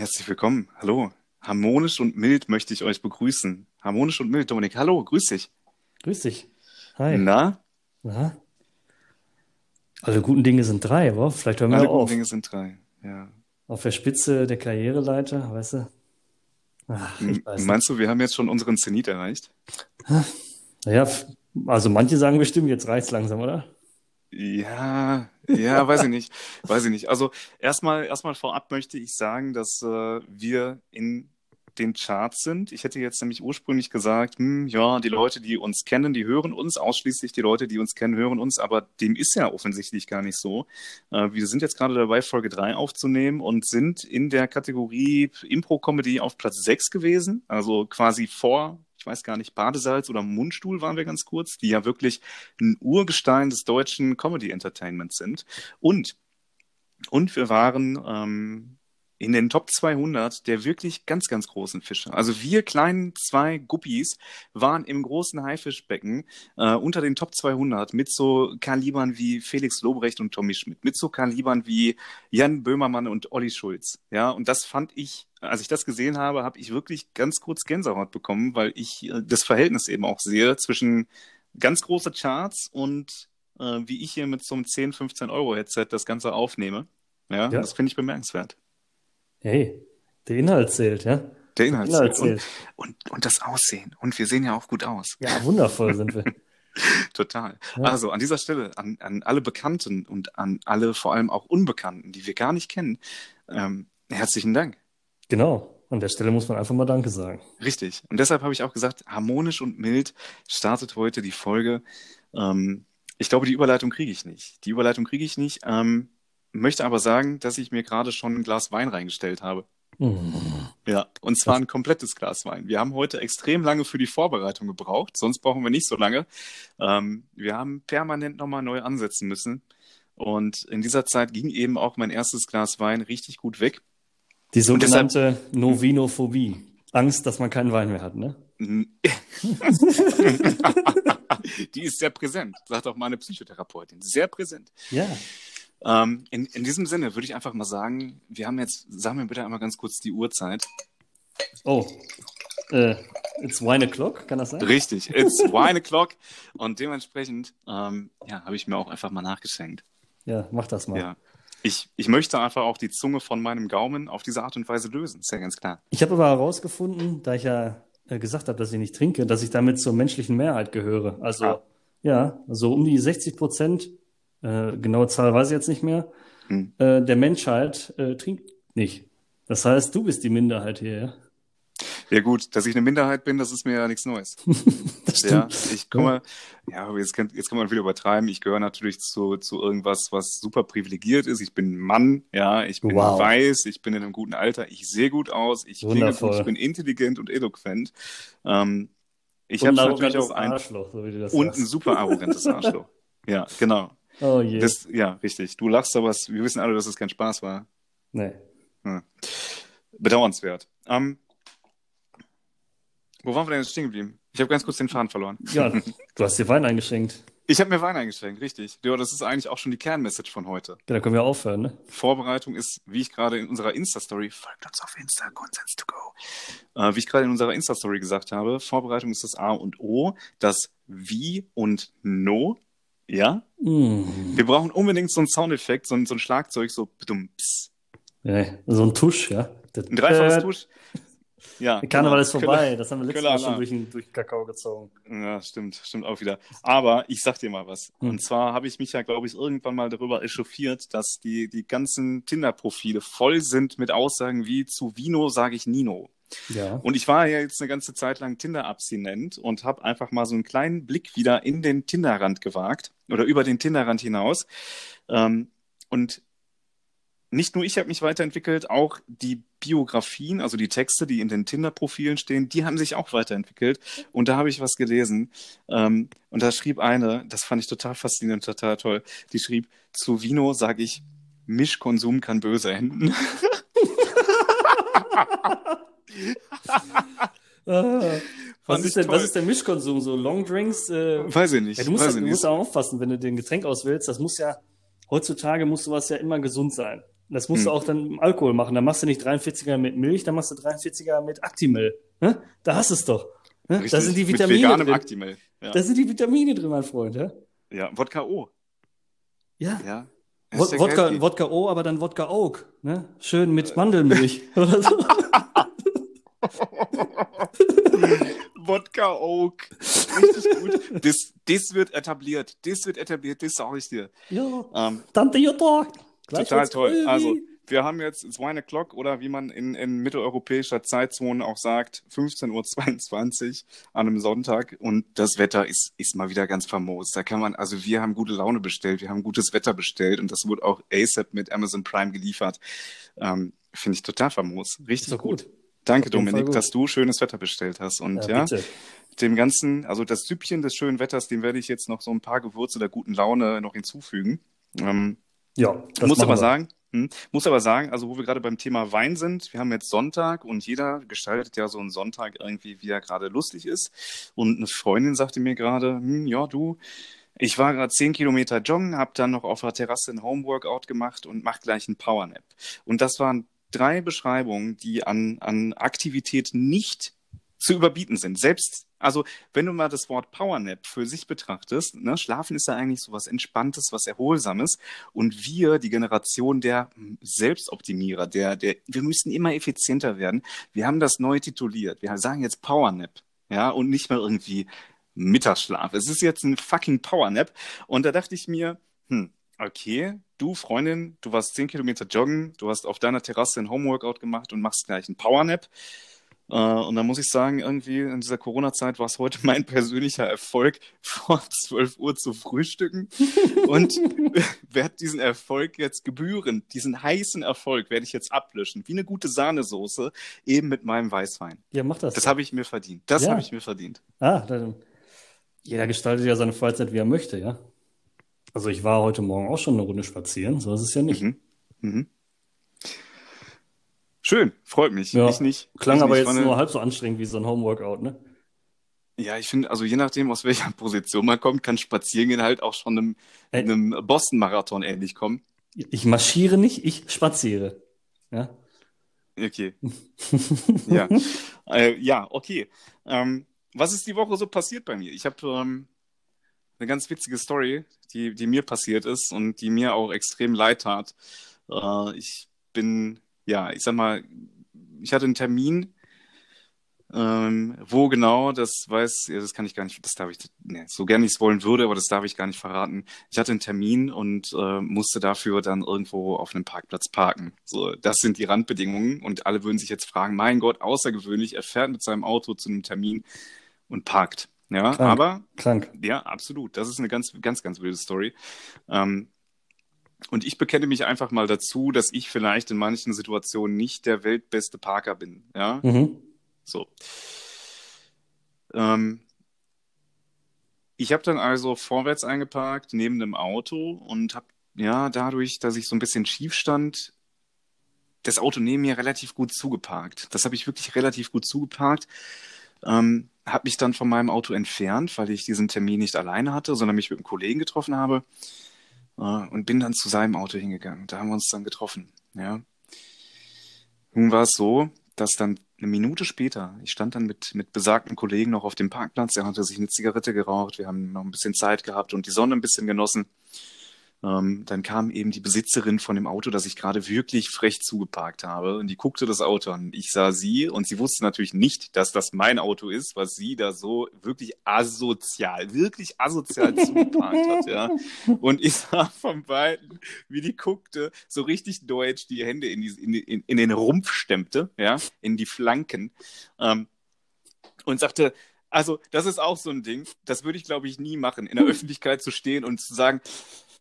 Herzlich willkommen. Hallo. Harmonisch und mild möchte ich euch begrüßen. Harmonisch und mild, Dominik. Hallo, grüß dich. Grüß dich. Hi. Na? Na? Alle guten Dinge sind drei, wa? Vielleicht hören wir Alle mal guten auf. Dinge sind drei. Ja. Auf der Spitze der Karriereleiter, weißt du? Ach, ich weiß nicht. Meinst du, wir haben jetzt schon unseren Zenit erreicht? Naja, also manche sagen bestimmt, jetzt reicht's langsam, oder? Ja, ja, weiß ich nicht. Weiß ich nicht. Also erstmal, erstmal vorab möchte ich sagen, dass äh, wir in den Charts sind. Ich hätte jetzt nämlich ursprünglich gesagt, hm, ja, die Leute, die uns kennen, die hören uns, ausschließlich die Leute, die uns kennen, hören uns, aber dem ist ja offensichtlich gar nicht so. Äh, wir sind jetzt gerade dabei, Folge 3 aufzunehmen und sind in der Kategorie Impro-Comedy auf Platz 6 gewesen, also quasi vor, ich weiß gar nicht, Badesalz oder Mundstuhl waren wir ganz kurz, die ja wirklich ein Urgestein des deutschen Comedy Entertainments sind. Und, und wir waren ähm, in den Top 200 der wirklich ganz, ganz großen Fische. Also wir kleinen zwei Guppies waren im großen Haifischbecken äh, unter den Top 200 mit so Kalibern wie Felix Lobrecht und Tommy Schmidt, mit so Kalibern wie Jan Böhmermann und Olli Schulz. Ja, und das fand ich, als ich das gesehen habe, habe ich wirklich ganz kurz Gänsehaut bekommen, weil ich äh, das Verhältnis eben auch sehe zwischen ganz große Charts und äh, wie ich hier mit so einem 10, 15 Euro Headset das Ganze aufnehme. Ja, Ja. das finde ich bemerkenswert. Hey, der Inhalt zählt, ja? Der Inhalt Inhalt und, zählt. und, und das Aussehen. Und wir sehen ja auch gut aus. Ja, wundervoll sind wir. Total. Ja. Also an dieser Stelle an, an alle Bekannten und an alle vor allem auch Unbekannten, die wir gar nicht kennen, ähm, herzlichen Dank. Genau. An der Stelle muss man einfach mal Danke sagen. Richtig. Und deshalb habe ich auch gesagt, harmonisch und mild startet heute die Folge. Ähm, ich glaube, die Überleitung kriege ich nicht. Die Überleitung kriege ich nicht. Ähm, möchte aber sagen, dass ich mir gerade schon ein Glas Wein reingestellt habe. Mm. Ja, und zwar ein komplettes Glas Wein. Wir haben heute extrem lange für die Vorbereitung gebraucht, sonst brauchen wir nicht so lange. Ähm, wir haben permanent nochmal neu ansetzen müssen. Und in dieser Zeit ging eben auch mein erstes Glas Wein richtig gut weg. Die deshalb- sogenannte Novinophobie. Angst, dass man keinen Wein mehr hat, ne? Die ist sehr präsent, sagt auch meine Psychotherapeutin. Sehr präsent. Ja. Ähm, in, in diesem Sinne würde ich einfach mal sagen, wir haben jetzt, sagen wir bitte einmal ganz kurz die Uhrzeit. Oh. Äh, it's wine o'clock, kann das sein? Richtig, it's wine o'clock. Und dementsprechend, ähm, ja, habe ich mir auch einfach mal nachgeschenkt. Ja, mach das mal. Ja. Ich, ich möchte einfach auch die Zunge von meinem Gaumen auf diese Art und Weise lösen, ist ja ganz klar. Ich habe aber herausgefunden, da ich ja äh, gesagt habe, dass ich nicht trinke, dass ich damit zur menschlichen Mehrheit gehöre. Also, Ah. ja, so um die 60 Prozent, äh, genaue Zahl weiß ich jetzt nicht mehr, Hm. äh, der Menschheit äh, trinkt nicht. Das heißt, du bist die Minderheit hier, ja? Ja gut, dass ich eine Minderheit bin, das ist mir ja nichts Neues. Das Ja, ich komme, ja, jetzt kann, jetzt kann man wieder übertreiben. Ich gehöre natürlich zu, zu irgendwas, was super privilegiert ist. Ich bin ein Mann, ja, ich bin Wow. weiß, ich bin in einem guten Alter, ich sehe gut aus, ich klinge gut, ich bin intelligent und eloquent. Ähm, ich habe natürlich auch ein, Arschloch, so und ein super arrogantes Arschloch. Ja, genau. Oh je. Das, ja, richtig. Du lachst, aber wir wissen alle, dass es kein Spaß war. nee. Bedauernswert. Ähm, wo waren wir denn jetzt stehen geblieben? Ich habe ganz kurz den Faden verloren. Ja, du hast dir Wein eingeschenkt. Ich habe mir Wein eingeschenkt, richtig. Ja, das ist eigentlich auch schon die Kernmessage von heute. Ja, da können wir aufhören, ne? Vorbereitung ist, wie ich gerade in unserer Insta-Story, folgt uns auf Insta, Consens to go, äh, wie ich gerade in unserer Insta-Story gesagt habe, Vorbereitung ist das A und O, das Wie und No, ja. Mm. Wir brauchen unbedingt so einen Soundeffekt, so ein, so ein Schlagzeug, so bedum, pss. Nee, so ein Tusch, ja. Ein dreifaches Äh, Tusch. Ja. Der Karneval genau. ist vorbei. Das haben wir letztes Köller Mal schon durch den, durch den Kakao gezogen. Ja, stimmt, stimmt auch wieder. Aber ich sag dir mal was. Hm. Und zwar habe ich mich ja, glaube ich, irgendwann mal darüber echauffiert, dass die, die ganzen Tinder-Profile voll sind mit Aussagen wie zu Vino sage ich Nino. Ja. Und ich war ja jetzt eine ganze Zeit lang Tinder-abstinent und habe einfach mal so einen kleinen Blick wieder in den Tinderrand gewagt oder über den Tinderrand hinaus. Ähm, und nicht nur ich habe mich weiterentwickelt, auch die Biografien, also die Texte, die in den Tinder-Profilen stehen, die haben sich auch weiterentwickelt. Und da habe ich was gelesen. Ähm, und da schrieb eine, das fand ich total faszinierend, total toll, die schrieb, zu Vino sage ich, Mischkonsum kann böse enden. Ah, was, Fand ist denn, toll. was ist denn Mischkonsum? So Longdrinks? Äh, Weiß ich nicht. ja, du musst, weiß ja, ich du nicht. musst auch aufpassen, wenn du den Getränk auswählst. Das muss ja, heutzutage muss sowas ja immer gesund sein. Das musst du Hm. auch dann im Alkohol machen. Da machst du nicht 43er mit Milch, da machst du 43er mit Actimel. Ne? Da hast du es doch. Ne? Da sind die mit Vitamine veganem drin. Actimel. Ja. Da sind die Vitamine drin, mein Freund. Ja, ja, Wodka O. ja. Ja. Wodka. Wodka O, aber dann Wodka Oak. Ne? Schön mit Mandelmilch oder so. Wodka Oak. Richtig gut. Das, das wird etabliert. Das wird etabliert, das sage ich dir. Ja, Ähm, Tante Jutta. Total toll. Öli. Also, wir haben jetzt, it's one o'clock oder wie man in, in mitteleuropäischer Zeitzone auch sagt, 15.22 Uhr an einem Sonntag und das Wetter ist, ist mal wieder ganz famos. Da kann man, also wir haben gute Laune bestellt, wir haben gutes Wetter bestellt und das wurde auch ASAP mit Amazon Prime geliefert. Ähm, Finde ich total famos. Richtig gut. gut. Danke, Dominik, dass du schönes Wetter bestellt hast. Und Ja, ja, dem Ganzen, also das Süppchen des schönen Wetters, dem werde ich jetzt noch so ein paar Gewürze der guten Laune noch hinzufügen. Ähm, Ja, das muss aber wir. sagen, hm, muss aber sagen, also wo wir gerade beim Thema Wein sind, wir haben jetzt Sonntag und jeder gestaltet ja so einen Sonntag irgendwie, wie er gerade lustig ist. Und eine Freundin sagte mir gerade, hm, ja, du, ich war gerade zehn Kilometer joggen, habe dann noch auf der Terrasse ein Homeworkout gemacht und mach gleich einen Powernap. Und das waren drei Beschreibungen, die an, an Aktivität nicht zu überbieten sind. Selbst, also wenn du mal das Wort Powernap für sich betrachtest, ne, Schlafen ist ja eigentlich so was Entspanntes, was Erholsames. Und wir, die Generation der Selbstoptimierer, der, der, wir müssen immer effizienter werden. Wir haben das neu tituliert. Wir sagen jetzt Powernap, ja, und nicht mehr irgendwie Mittagsschlaf. Es ist jetzt ein fucking Powernap. Und da dachte ich mir, hm, okay, du Freundin, du warst zehn Kilometer joggen, du hast auf deiner Terrasse ein Homeworkout gemacht und machst gleich einen Powernap. Äh, und da muss ich sagen, irgendwie in dieser Corona-Zeit war es heute mein persönlicher Erfolg, vor 12 Uhr zu frühstücken. Und werde diesen Erfolg jetzt gebührend, diesen heißen Erfolg werde ich jetzt ablöschen, wie eine gute Sahnesoße, eben mit meinem Weißwein. Ja, mach das. Das habe ich mir verdient. Das Ja. habe ich mir verdient. Ah, dann, jeder gestaltet ja seine Freizeit, wie er möchte, ja. Also ich war heute Morgen auch schon eine Runde spazieren, so ist es ja nicht. Mhm. Mhm. Schön, freut mich. Ja. Ich nicht. Klang ich aber nicht. jetzt eine- nur halb so anstrengend wie so ein Homeworkout, ne? Ja, ich finde, also je nachdem, aus welcher Position man kommt, kann Spazierengehen halt auch schon einem, Ey. einem Boston-Marathon ähnlich kommen. Ich marschiere nicht, ich spaziere. Ja. Okay. Ja, äh, ja okay. Ähm, was ist die Woche so passiert bei mir? Ich habe ähm, eine ganz witzige Story, die, die mir passiert ist und die mir auch extrem leid tat. Äh, ich bin, ja, ich sag mal, ich hatte einen Termin, ähm, wo genau, das weiß, ja, das kann ich gar nicht, das darf ich, ne, so gerne ich es wollen würde, aber das darf ich gar nicht verraten. Ich hatte einen Termin und äh, musste dafür dann irgendwo auf einem Parkplatz parken. So, das sind die Randbedingungen und alle würden sich jetzt fragen, mein Gott, außergewöhnlich, er fährt mit seinem Auto zu einem Termin und parkt. Ja, Krank. aber Krank. ja, absolut. Das ist eine ganz, ganz, ganz wilde Story. Ähm, und ich bekenne mich einfach mal dazu, dass ich vielleicht in manchen Situationen nicht der weltbeste Parker bin. Ja, Mhm. so. Ähm, ich habe dann also vorwärts eingeparkt, neben dem Auto und habe, ja, dadurch, dass ich so ein bisschen schief stand, das Auto neben mir relativ gut zugeparkt. Das habe ich wirklich relativ gut zugeparkt. Ähm, habe mich dann von meinem Auto entfernt, weil ich diesen Termin nicht alleine hatte, sondern mich mit einem Kollegen getroffen habe äh, und bin dann zu seinem Auto hingegangen. Da haben wir uns dann getroffen. Ja. Nun war es so, dass dann eine Minute später, ich stand dann mit, mit besagten Kollegen noch auf dem Parkplatz, er hatte sich eine Zigarette geraucht, wir haben noch ein bisschen Zeit gehabt und die Sonne ein bisschen genossen. Ähm, dann kam eben die Besitzerin von dem Auto, das ich gerade wirklich frech zugeparkt habe. Und die guckte das Auto an. Ich sah sie und sie wusste natürlich nicht, dass das mein Auto ist, was sie da so wirklich asozial, wirklich asozial zugeparkt hat. Ja. Und ich sah von beiden, wie die guckte, so richtig deutsch die Hände in, die, in, in, in den Rumpf stemmte, ja, in die Flanken. Ähm, und sagte, also das ist auch so ein Ding, das würde ich, glaube ich, nie machen, in der Öffentlichkeit zu stehen und zu sagen,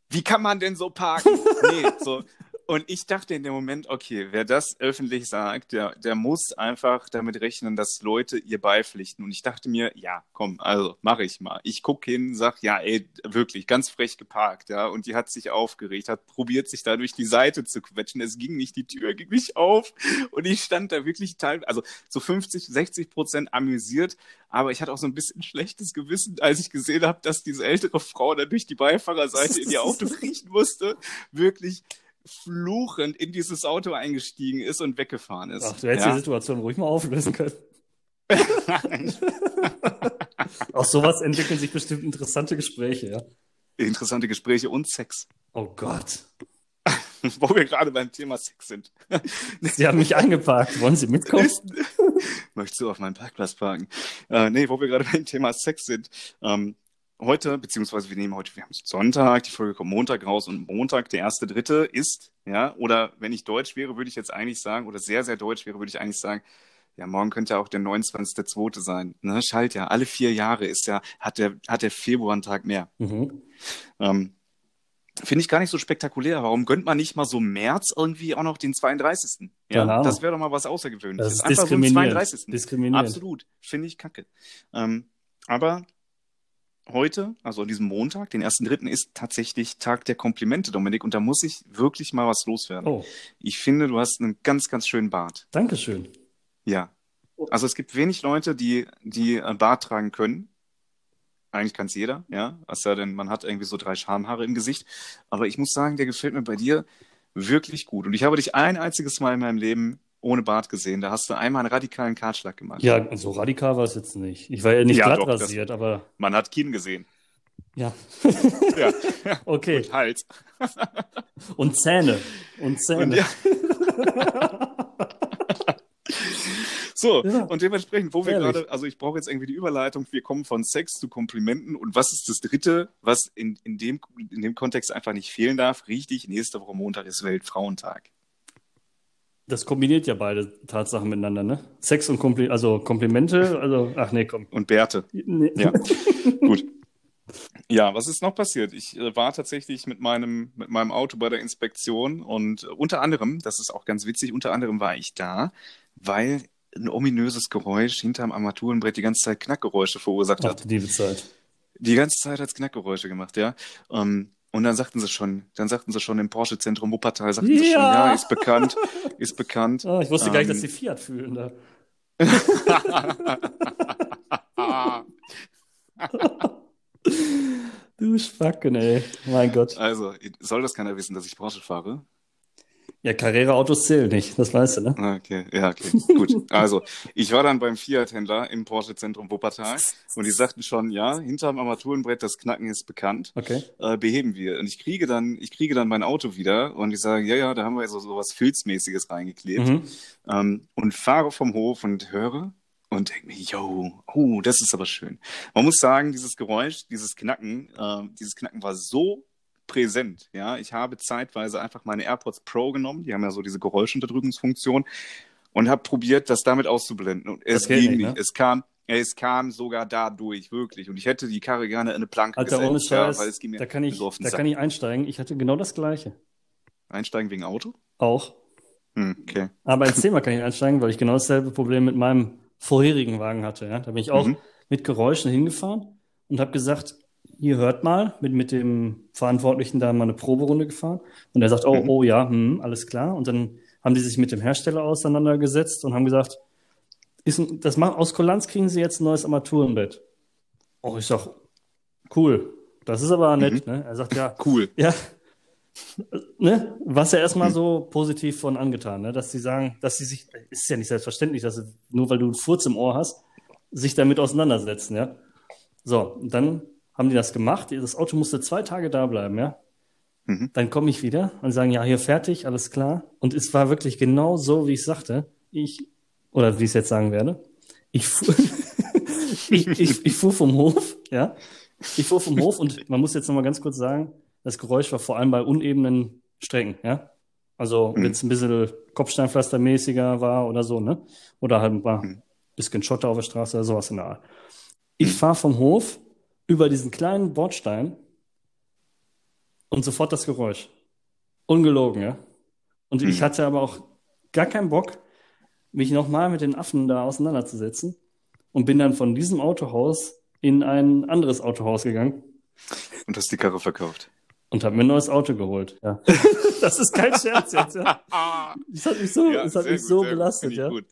wie kann man denn so parken? Nee, so. Und ich dachte in dem Moment, okay, wer das öffentlich sagt, der, der muss einfach damit rechnen, dass Leute ihr beipflichten. Und ich dachte mir, ja, komm, also mache ich mal. Ich gucke hin, sag, ja, ey, wirklich, ganz frech geparkt, ja. Und die hat sich aufgeregt, hat probiert, sich da durch die Seite zu quetschen. Es ging nicht, die Tür ging nicht auf. Und ich stand da wirklich teil, also so 50, 60 Prozent amüsiert. Aber ich hatte auch so ein bisschen schlechtes Gewissen, als ich gesehen habe, dass diese ältere Frau da durch die Beifahrerseite in ihr Auto kriechen musste. Wirklich fluchend in dieses Auto eingestiegen ist und weggefahren ist. Ach, du hättest ja? die Situation ruhig mal auflösen können. Aus sowas entwickeln sich bestimmt interessante Gespräche, ja. Interessante Gespräche und Sex. Oh Gott. Wo wir gerade beim Thema Sex sind. Sie haben mich eingeparkt. Wollen Sie mitkommen? Möchtest du auf meinen Parkplatz parken? Äh, nee, wo wir gerade beim Thema Sex sind. Ähm, heute, beziehungsweise wir nehmen heute, wir haben Sonntag, die Folge kommt Montag raus und Montag, der erste, dritte ist, ja, oder wenn ich deutsch wäre, würde ich jetzt eigentlich sagen, oder sehr, sehr deutsch wäre, würde ich eigentlich sagen, ja, morgen könnte ja auch der 29.2. sein. Ne? Schalt ja, alle vier Jahre ist ja, hat der, hat der Februar einen Tag mehr. Mhm. Ähm, Finde ich gar nicht so spektakulär. Warum gönnt man nicht mal so März irgendwie auch noch den 32.? Ja, Ahnung. das wäre doch mal was Außergewöhnliches. Das ist Einfach so diskriminierend. 32. Diskriminierend. Absolut. Finde ich kacke. Ähm, aber heute, also an diesem Montag, den 1.3., ist tatsächlich Tag der Komplimente, Dominik. Und da muss ich wirklich mal was loswerden. Oh, Ich finde, du hast einen ganz, ganz schönen Bart. Dankeschön. Ja. Also es gibt wenig Leute, die, die Bart tragen können. Eigentlich kann es jeder, ja. Was ja denn, man hat irgendwie so drei Schamhaare im Gesicht. Aber ich muss sagen, der gefällt mir bei dir wirklich gut. Und ich habe dich ein einziges Mal in meinem Leben ohne Bart gesehen. Da hast du einmal einen radikalen Kartschlag gemacht. Ja, so radikal war es jetzt nicht. Ich war ja nicht Ja, glatt doch, das- rasiert, aber Man hat Kinn gesehen. ja. Ja. Okay. Und Hals. Und Zähne. Und Zähne. Und ja. So, Ja. und dementsprechend, wo wir Ehrlich. gerade, also ich brauche jetzt irgendwie die Überleitung, wir kommen von Sex zu Komplimenten und was ist das Dritte, was in, in, dem, in dem Kontext einfach nicht fehlen darf? Richtig, nächste Woche Montag ist Weltfrauentag. Das kombiniert ja beide Tatsachen miteinander, ne? Sex und Kompli also Komplimente, also, ach nee, komm. Und Bärte. Nee. Ja, gut. Ja, was ist noch passiert? Ich äh, war tatsächlich mit meinem, mit meinem Auto bei der Inspektion und äh, unter anderem, das ist auch ganz witzig, unter anderem war ich da, weil ein ominöses Geräusch hinterm Armaturenbrett die ganze Zeit Knackgeräusche verursacht Ach, hat. die Zeit. Die ganze Zeit hat's Knackgeräusche gemacht, ja. Ähm, und dann sagten sie schon, dann sagten sie schon im Porsche-Zentrum Wuppertal, sagten sie schon, Ja. ja, ist bekannt, ist bekannt. Ah, ich wusste gar nicht, Ähm, dass die Fiat fühlen da. Du Spacken, ey. Mein Gott. Also, soll das keiner wissen, dass ich Porsche fahre? Ja, Carrera-Autos zählen nicht, das weißt du, ne? Ah, Okay, ja, okay, gut. Also, ich war dann beim Fiat-Händler im Porsche-Zentrum Wuppertal und die sagten schon, ja, hinterm Armaturenbrett, das Knacken ist bekannt, Okay. äh, beheben wir. Und ich kriege dann, ich kriege dann mein Auto wieder und die sagen, ja, ja, da haben wir so, so was Filzmäßiges reingeklebt. Mhm. ähm, und fahre vom Hof und höre und denke mir, yo, oh, das ist aber schön. Man muss sagen, dieses Geräusch, dieses Knacken, äh, dieses Knacken war so präsent. Ja, ich habe zeitweise einfach meine AirPods Pro genommen, die haben ja so diese Geräuschunterdrückungsfunktion und habe probiert, das damit auszublenden. Und es ging nicht, ne? Es kam, es kam sogar dadurch, wirklich. Und ich hätte die Karre gerne in eine Planke Alter, ohne gesetzt, ja, Scheiß, weil es ging mir da kann ich, so auf den da Sack. kann ich einsteigen. Ich hatte genau das Gleiche. Einsteigen wegen Auto? Auch. Hm, okay. Aber ins Thema kann ich einsteigen, weil ich genau dasselbe Problem mit meinem vorherigen Wagen hatte. Ja? Da bin ich auch Mhm. mit Geräuschen hingefahren und habe gesagt, hier hört mal, mit, mit dem Verantwortlichen da mal eine Proberunde gefahren. Und er sagt, oh, Mhm. oh ja, hm, alles klar. Und dann haben die sich mit dem Hersteller auseinandergesetzt und haben gesagt, ist das machen, aus Kulanz kriegen sie jetzt ein neues Armaturenbett. Oh, ich sag, cool. Das ist aber nett, ne? Er sagt, ja, Cool. ja, ne? Was ja erstmal so positiv von angetan, ne? Dass sie sagen, dass sie sich, ist ja nicht selbstverständlich, dass sie, nur weil du einen Furz im Ohr hast, sich damit auseinandersetzen, ja. So, und dann haben die das gemacht. Das Auto musste zwei Tage da bleiben, ja. Mhm. Dann komme ich wieder und sagen, ja, hier fertig, alles klar. Und es war wirklich genau so, wie ich sagte. Ich, oder wie ich es jetzt sagen werde. Ich fuhr, ich, ich, ich fuhr vom Hof, ja. Ich fuhr vom Hof und man muss jetzt nochmal ganz kurz sagen, das Geräusch war vor allem bei unebenen Strecken, ja. Also, Mhm. wenn es ein bisschen Kopfsteinpflastermäßiger war oder so, ne? Oder halt ein Mhm. bisschen Schotter auf der Straße oder sowas in der Art. Ich fahre vom Hof über diesen kleinen Bordstein und sofort das Geräusch. Ungelogen, ja. Und ich Mhm. hatte aber auch gar keinen Bock, mich nochmal mit den Affen da auseinanderzusetzen und bin dann von diesem Autohaus in ein anderes Autohaus gegangen Und hast die Karre verkauft. und habe mir ein neues Auto geholt. Ja. das ist kein Scherz jetzt, ja. Das hat mich so, Ja, das hat mich gut, so gut, belastet, ich ja. gut.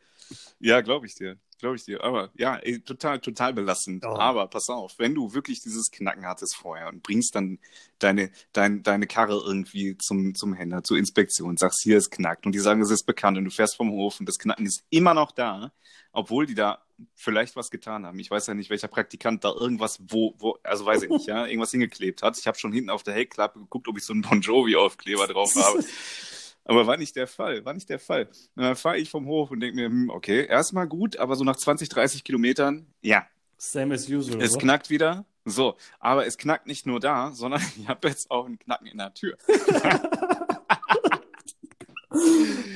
Ja, glaube ich dir. Glaube ich dir. Aber ja, ey, total, total belastend. Oh. Aber pass auf, wenn du wirklich dieses Knacken hattest vorher und bringst dann deine, dein, deine Karre irgendwie zum, zum Händler, zur Inspektion, sagst, hier ist knackt und die sagen, es ist bekannt und du fährst vom Hof und das Knacken ist immer noch da, obwohl die da vielleicht was getan haben. Ich weiß ja nicht, welcher Praktikant da irgendwas, wo, wo, also weiß ich nicht, ja, irgendwas hingeklebt hat. Ich habe schon hinten auf der Heckklappe geguckt, ob ich so einen Bon Jovi-Aufkleber drauf habe. Aber war nicht der Fall, war nicht der Fall. Und dann fahre ich vom Hof und denke mir, hm, okay, erstmal gut, aber so nach 20, 30 Kilometern, ja, Same as usual. es knackt wieder. So, aber es knackt nicht nur da, sondern ich habe jetzt auch einen Knacken in der Tür.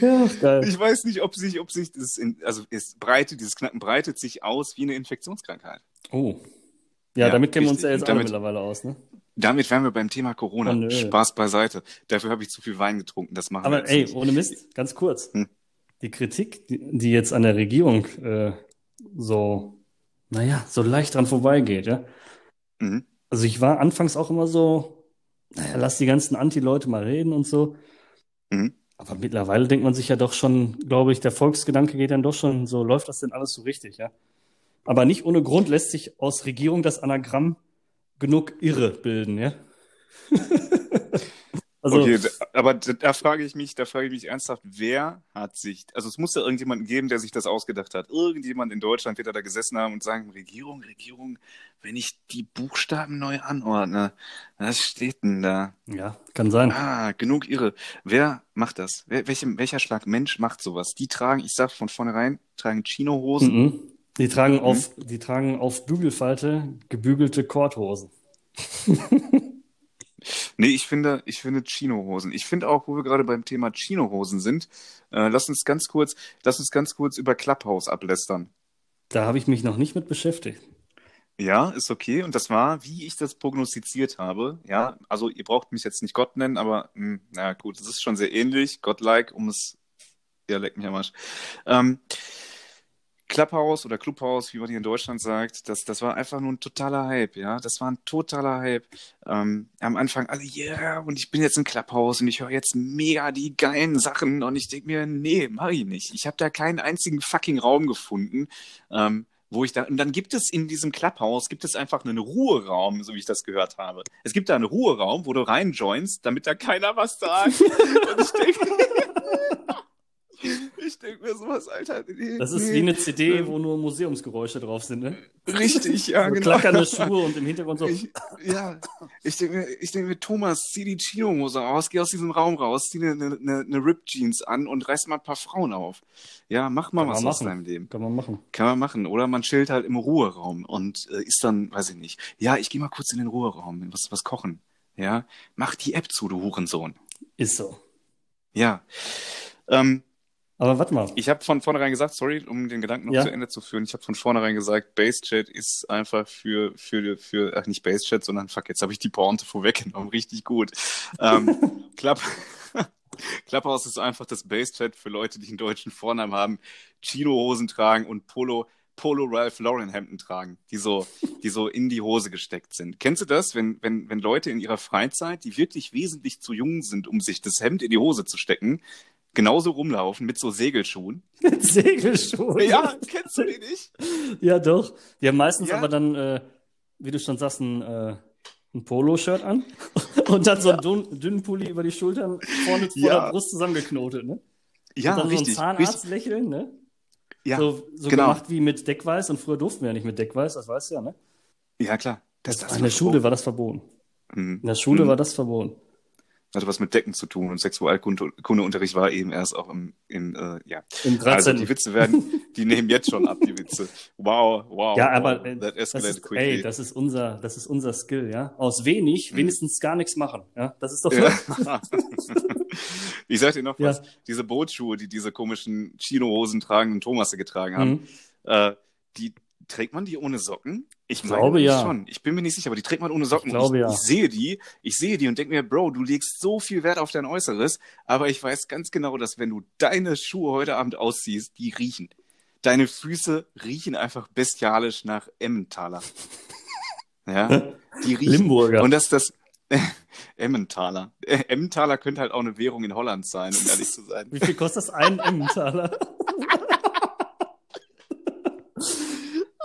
Ja, geil. Ich weiß nicht, ob sich, ob sich das, in, also es breitet, dieses Knacken breitet sich aus wie eine Infektionskrankheit. Oh. Ja, Ja, damit kennen wir uns ja jetzt Und alle damit- mittlerweile aus, ne? Damit wären wir beim Thema Corona. Oh. Spaß beiseite. Dafür habe ich zu viel Wein getrunken. Das machen Aber ey, nicht. ohne Mist, ganz kurz. Hm. Die Kritik, die, die jetzt an der Regierung äh, so, naja, so leicht dran vorbeigeht, ja. Mhm. Also ich war anfangs auch immer so, naja, lass die ganzen Anti-Leute mal reden und so. Mhm. Aber mittlerweile denkt man sich ja doch schon, glaube ich, der Volksgedanke geht dann doch schon so, läuft das denn alles so richtig, ja? Aber nicht ohne Grund lässt sich aus Regierung das Anagramm genug Irre bilden, ja? Also, okay, aber d- da frage ich mich, da frage ich mich ernsthaft, wer hat sich, also es muss ja irgendjemanden geben, der sich das ausgedacht hat. Irgendjemand in Deutschland wird da gesessen haben und sagen, Regierung, Regierung, wenn ich die Buchstaben neu anordne, was steht denn da? ja, kann sein. Ah, genug irre. Wer macht das? Wer, welche, welcher Schlag Mensch macht sowas? Die tragen, ich sag von vornherein, tragen Chinohosen. Mhm. Die tragen auf, die tragen auf Bügelfalte gebügelte Korthosen. Nee, ich finde, ich finde Chinohosen. Ich finde auch, wo wir gerade beim Thema Chinohosen sind, äh, lass uns ganz kurz, lass uns ganz kurz über Clubhouse ablästern. Da habe ich mich noch nicht mit beschäftigt. Ja, ist okay. Und das war, wie ich das prognostiziert habe. Ja, also ihr braucht mich jetzt nicht Gott nennen, aber mh, na gut, es ist schon sehr ähnlich. Godlike, um es, ja, leck mich am Arsch. Ähm, Clubhouse oder Clubhouse, wie man hier in Deutschland sagt, das, das war einfach nur ein totaler Hype, ja. Das war ein totaler Hype. Ähm, am Anfang alle, yeah, und ich bin jetzt im Clubhouse und ich höre jetzt mega die geilen Sachen und ich denke mir, nee, mach ich nicht. Ich habe da keinen einzigen fucking Raum gefunden, ähm, wo ich da, und dann gibt es in diesem Clubhouse, gibt es einfach einen Ruheraum, so wie ich das gehört habe. Es gibt da einen Ruheraum, wo du reinjoinst, damit da keiner was sagt. und ich denke, ich denke mir sowas, Alter. Nee, Das ist nee. wie eine CD, wo nur Museumsgeräusche drauf sind, ne? Richtig, ja, So genau. klackernde Schuhe und im Hintergrund so. Ich, ja, ich denke mir, ich denk mir, Thomas, zieh die Chino-Hose aus, geh aus diesem Raum raus, zieh eine, eine, eine Rip-Jeans an und reiß mal ein paar Frauen auf. Ja, mach mal Kann was aus deinem Leben. Kann man machen. Kann man machen. Oder man chillt halt im Ruheraum und äh, ist dann, weiß ich nicht, ja, ich gehe mal kurz in den Ruheraum, was, was kochen. Ja, mach die App zu, du Hurensohn. Ist so. Ja. Ähm, Aber warte mal. ich habe von vornherein gesagt, sorry, um den Gedanken noch Ja. zu Ende zu führen, ich habe von vornherein gesagt, Basechat ist einfach für, für, für, ach nicht Basechat, sondern fuck, jetzt habe ich die Pointe vorweggenommen, richtig gut. Ähm, Club, Clubhouse ist einfach das Basechat für Leute, die einen deutschen Vornamen haben, Chino-Hosen tragen und Polo, Polo Ralph Lauren Hemden tragen, die so, die so in die Hose gesteckt sind. Kennst du das, wenn, wenn, wenn Leute in ihrer Freizeit, die wirklich wesentlich zu jung sind, um sich das Hemd in die Hose zu stecken, genauso rumlaufen mit so Segelschuhen? Mit Segelschuhe. Ja, kennst du die nicht? Ja, doch. Die haben meistens Ja. aber dann, äh, wie du schon sagst, ein, äh, ein Polo-Shirt an und dann so einen dünn, dünnen Pulli über die Schultern, vorne vor Ja. der Brust zusammengeknotet, ne? Ja, und dann richtig. so ein. Zahnarztlächeln, ne? Ja, so so genau. gemacht wie mit Deckweiß und früher durften wir ja nicht mit Deckweiß, das weißt du ja, ne? ja, klar. Das, das In der Schule war das verboten. Mhm. In der Schule Mhm. war das verboten. Hatte was mit Decken zu tun und Sexualkundeunterricht war eben erst auch im, im äh, ja. Im 13. Also die Witze werden, die nehmen jetzt schon ab, die Witze. Wow, wow. ja, wow. aber äh, That das ist, quickly. ey, das ist unser, das ist unser Skill, ja? Aus wenig Mhm. wenigstens gar nichts machen, ja? Das ist doch Ja. ich sag dir noch Ja. was. Diese Bootsschuhe, die diese komischen Chino-Hosen tragenden Thomasse getragen haben, Mhm. äh, die trägt man die ohne Socken? Ich meine glaube, ja. schon. Ich bin mir nicht sicher, aber die trägt man ohne Socken. Ich glaube, ich, ja. ich sehe die, ich sehe die und denke mir, Bro, du legst so viel Wert auf dein Äußeres, aber ich weiß ganz genau, dass wenn du deine Schuhe heute Abend ausziehst, die riechen. Deine Füße riechen einfach bestialisch nach Emmentaler. Ja, die riechen. Limburger. Und das das Emmentaler. Emmentaler könnte halt auch eine Währung in Holland sein, um ehrlich zu sein. Wie viel kostet das ein Emmentaler?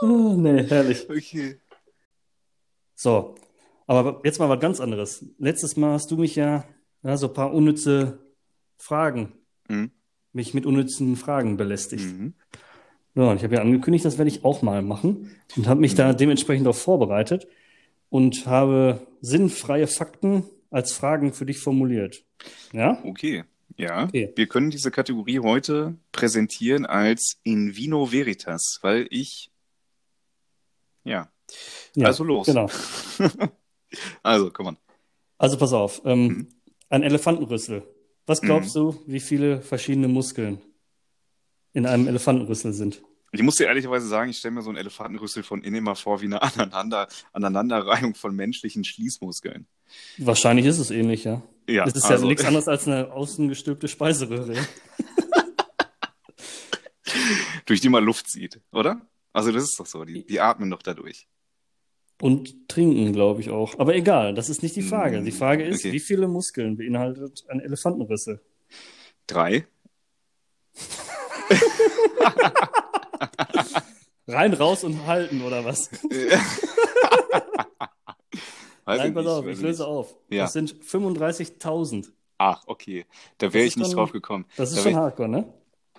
Oh, nee, herrlich. Okay. So, aber jetzt mal was ganz anderes. Letztes Mal hast du mich ja, ja so ein paar unnütze Fragen, Mhm. mich mit unnützen Fragen belästigt. Mhm. Ja, und ich habe ja angekündigt, das werde ich auch mal machen und habe mich da dementsprechend auch vorbereitet und habe sinnfreie Fakten als Fragen für dich formuliert. Ja? Okay. Ja, Okay. wir können diese Kategorie heute präsentieren als In Vino Veritas, weil ich. Ja. Ja, Also los. Genau. Also, komm on. Also pass auf, ähm, Mhm. ein Elefantenrüssel. Was glaubst du, wie viele verschiedene Muskeln in einem Elefantenrüssel sind? Ich muss dir ehrlicherweise sagen, ich stelle mir so einen Elefantenrüssel von innen immer vor wie eine Aneinander, Aneinanderreihung von menschlichen Schließmuskeln. Wahrscheinlich ist es ähnlich, ja. Ja, Es ist also, ja nichts anderes als eine außengestülpte Speiseröhre. durch die man Luft zieht, oder? Also das ist doch so, die, die atmen doch dadurch. Und trinken, glaube ich auch. Aber egal, das ist nicht die Frage. Die Frage ist, Okay. wie viele Muskeln beinhaltet ein Elefantenrüssel? Drei? Rein, raus und halten, oder was? Nein, ich pass auf, ich löse nicht. auf. Ja. Das sind 35.000. Ach, okay. Da wäre ich nicht schon- drauf gekommen. Das ist da schon hardcore, ne?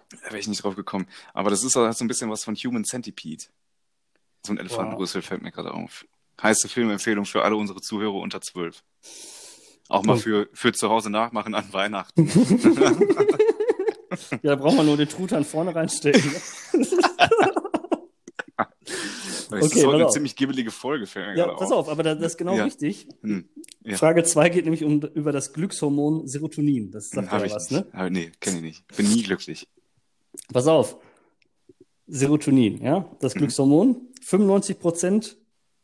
Da wär ich nicht drauf gekommen. Aber das ist halt so ein bisschen was von Human Centipede. So ein Elefantenrüssel fällt mir gerade auf. Heiße Filmempfehlung für alle unsere Zuhörer unter zwölf. Auch mal Cool. für, für zu Hause nachmachen an Weihnachten. Ja, da braucht man nur den Truthahn vorne reinstecken. Es Okay, ist heute eine ziemlich gibbelige Folge, fällt mir Ja, pass auf. auf, aber da- das ist genau Ja. richtig. Hm. Ja. Frage 2 geht nämlich um, über das Glückshormon Serotonin. Das sagt Habe ja was, nicht. ne? Hab- Nee, kenne ich nicht. Bin nie glücklich. Pass auf. Serotonin, ja, das Mhm. Glückshormon, 95 Prozent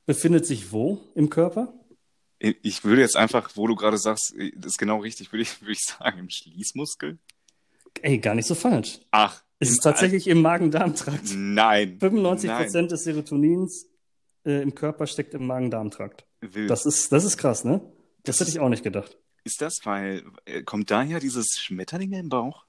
befindet sich wo im Körper? Ich würde jetzt einfach, wo du gerade sagst, das ist genau richtig, würde ich, würde ich sagen, im Schließmuskel. Ey, gar nicht so falsch. Ach, Es ist tatsächlich im Magen-Darm-Trakt. Nein. 95 Nein. Prozent des Serotonins äh, im Körper steckt im Magen-Darm-Trakt. Das ist, das ist krass, ne? Das, Das hätte ich auch nicht gedacht. Ist das, weil, äh, kommt daher dieses Schmetterling im Bauch?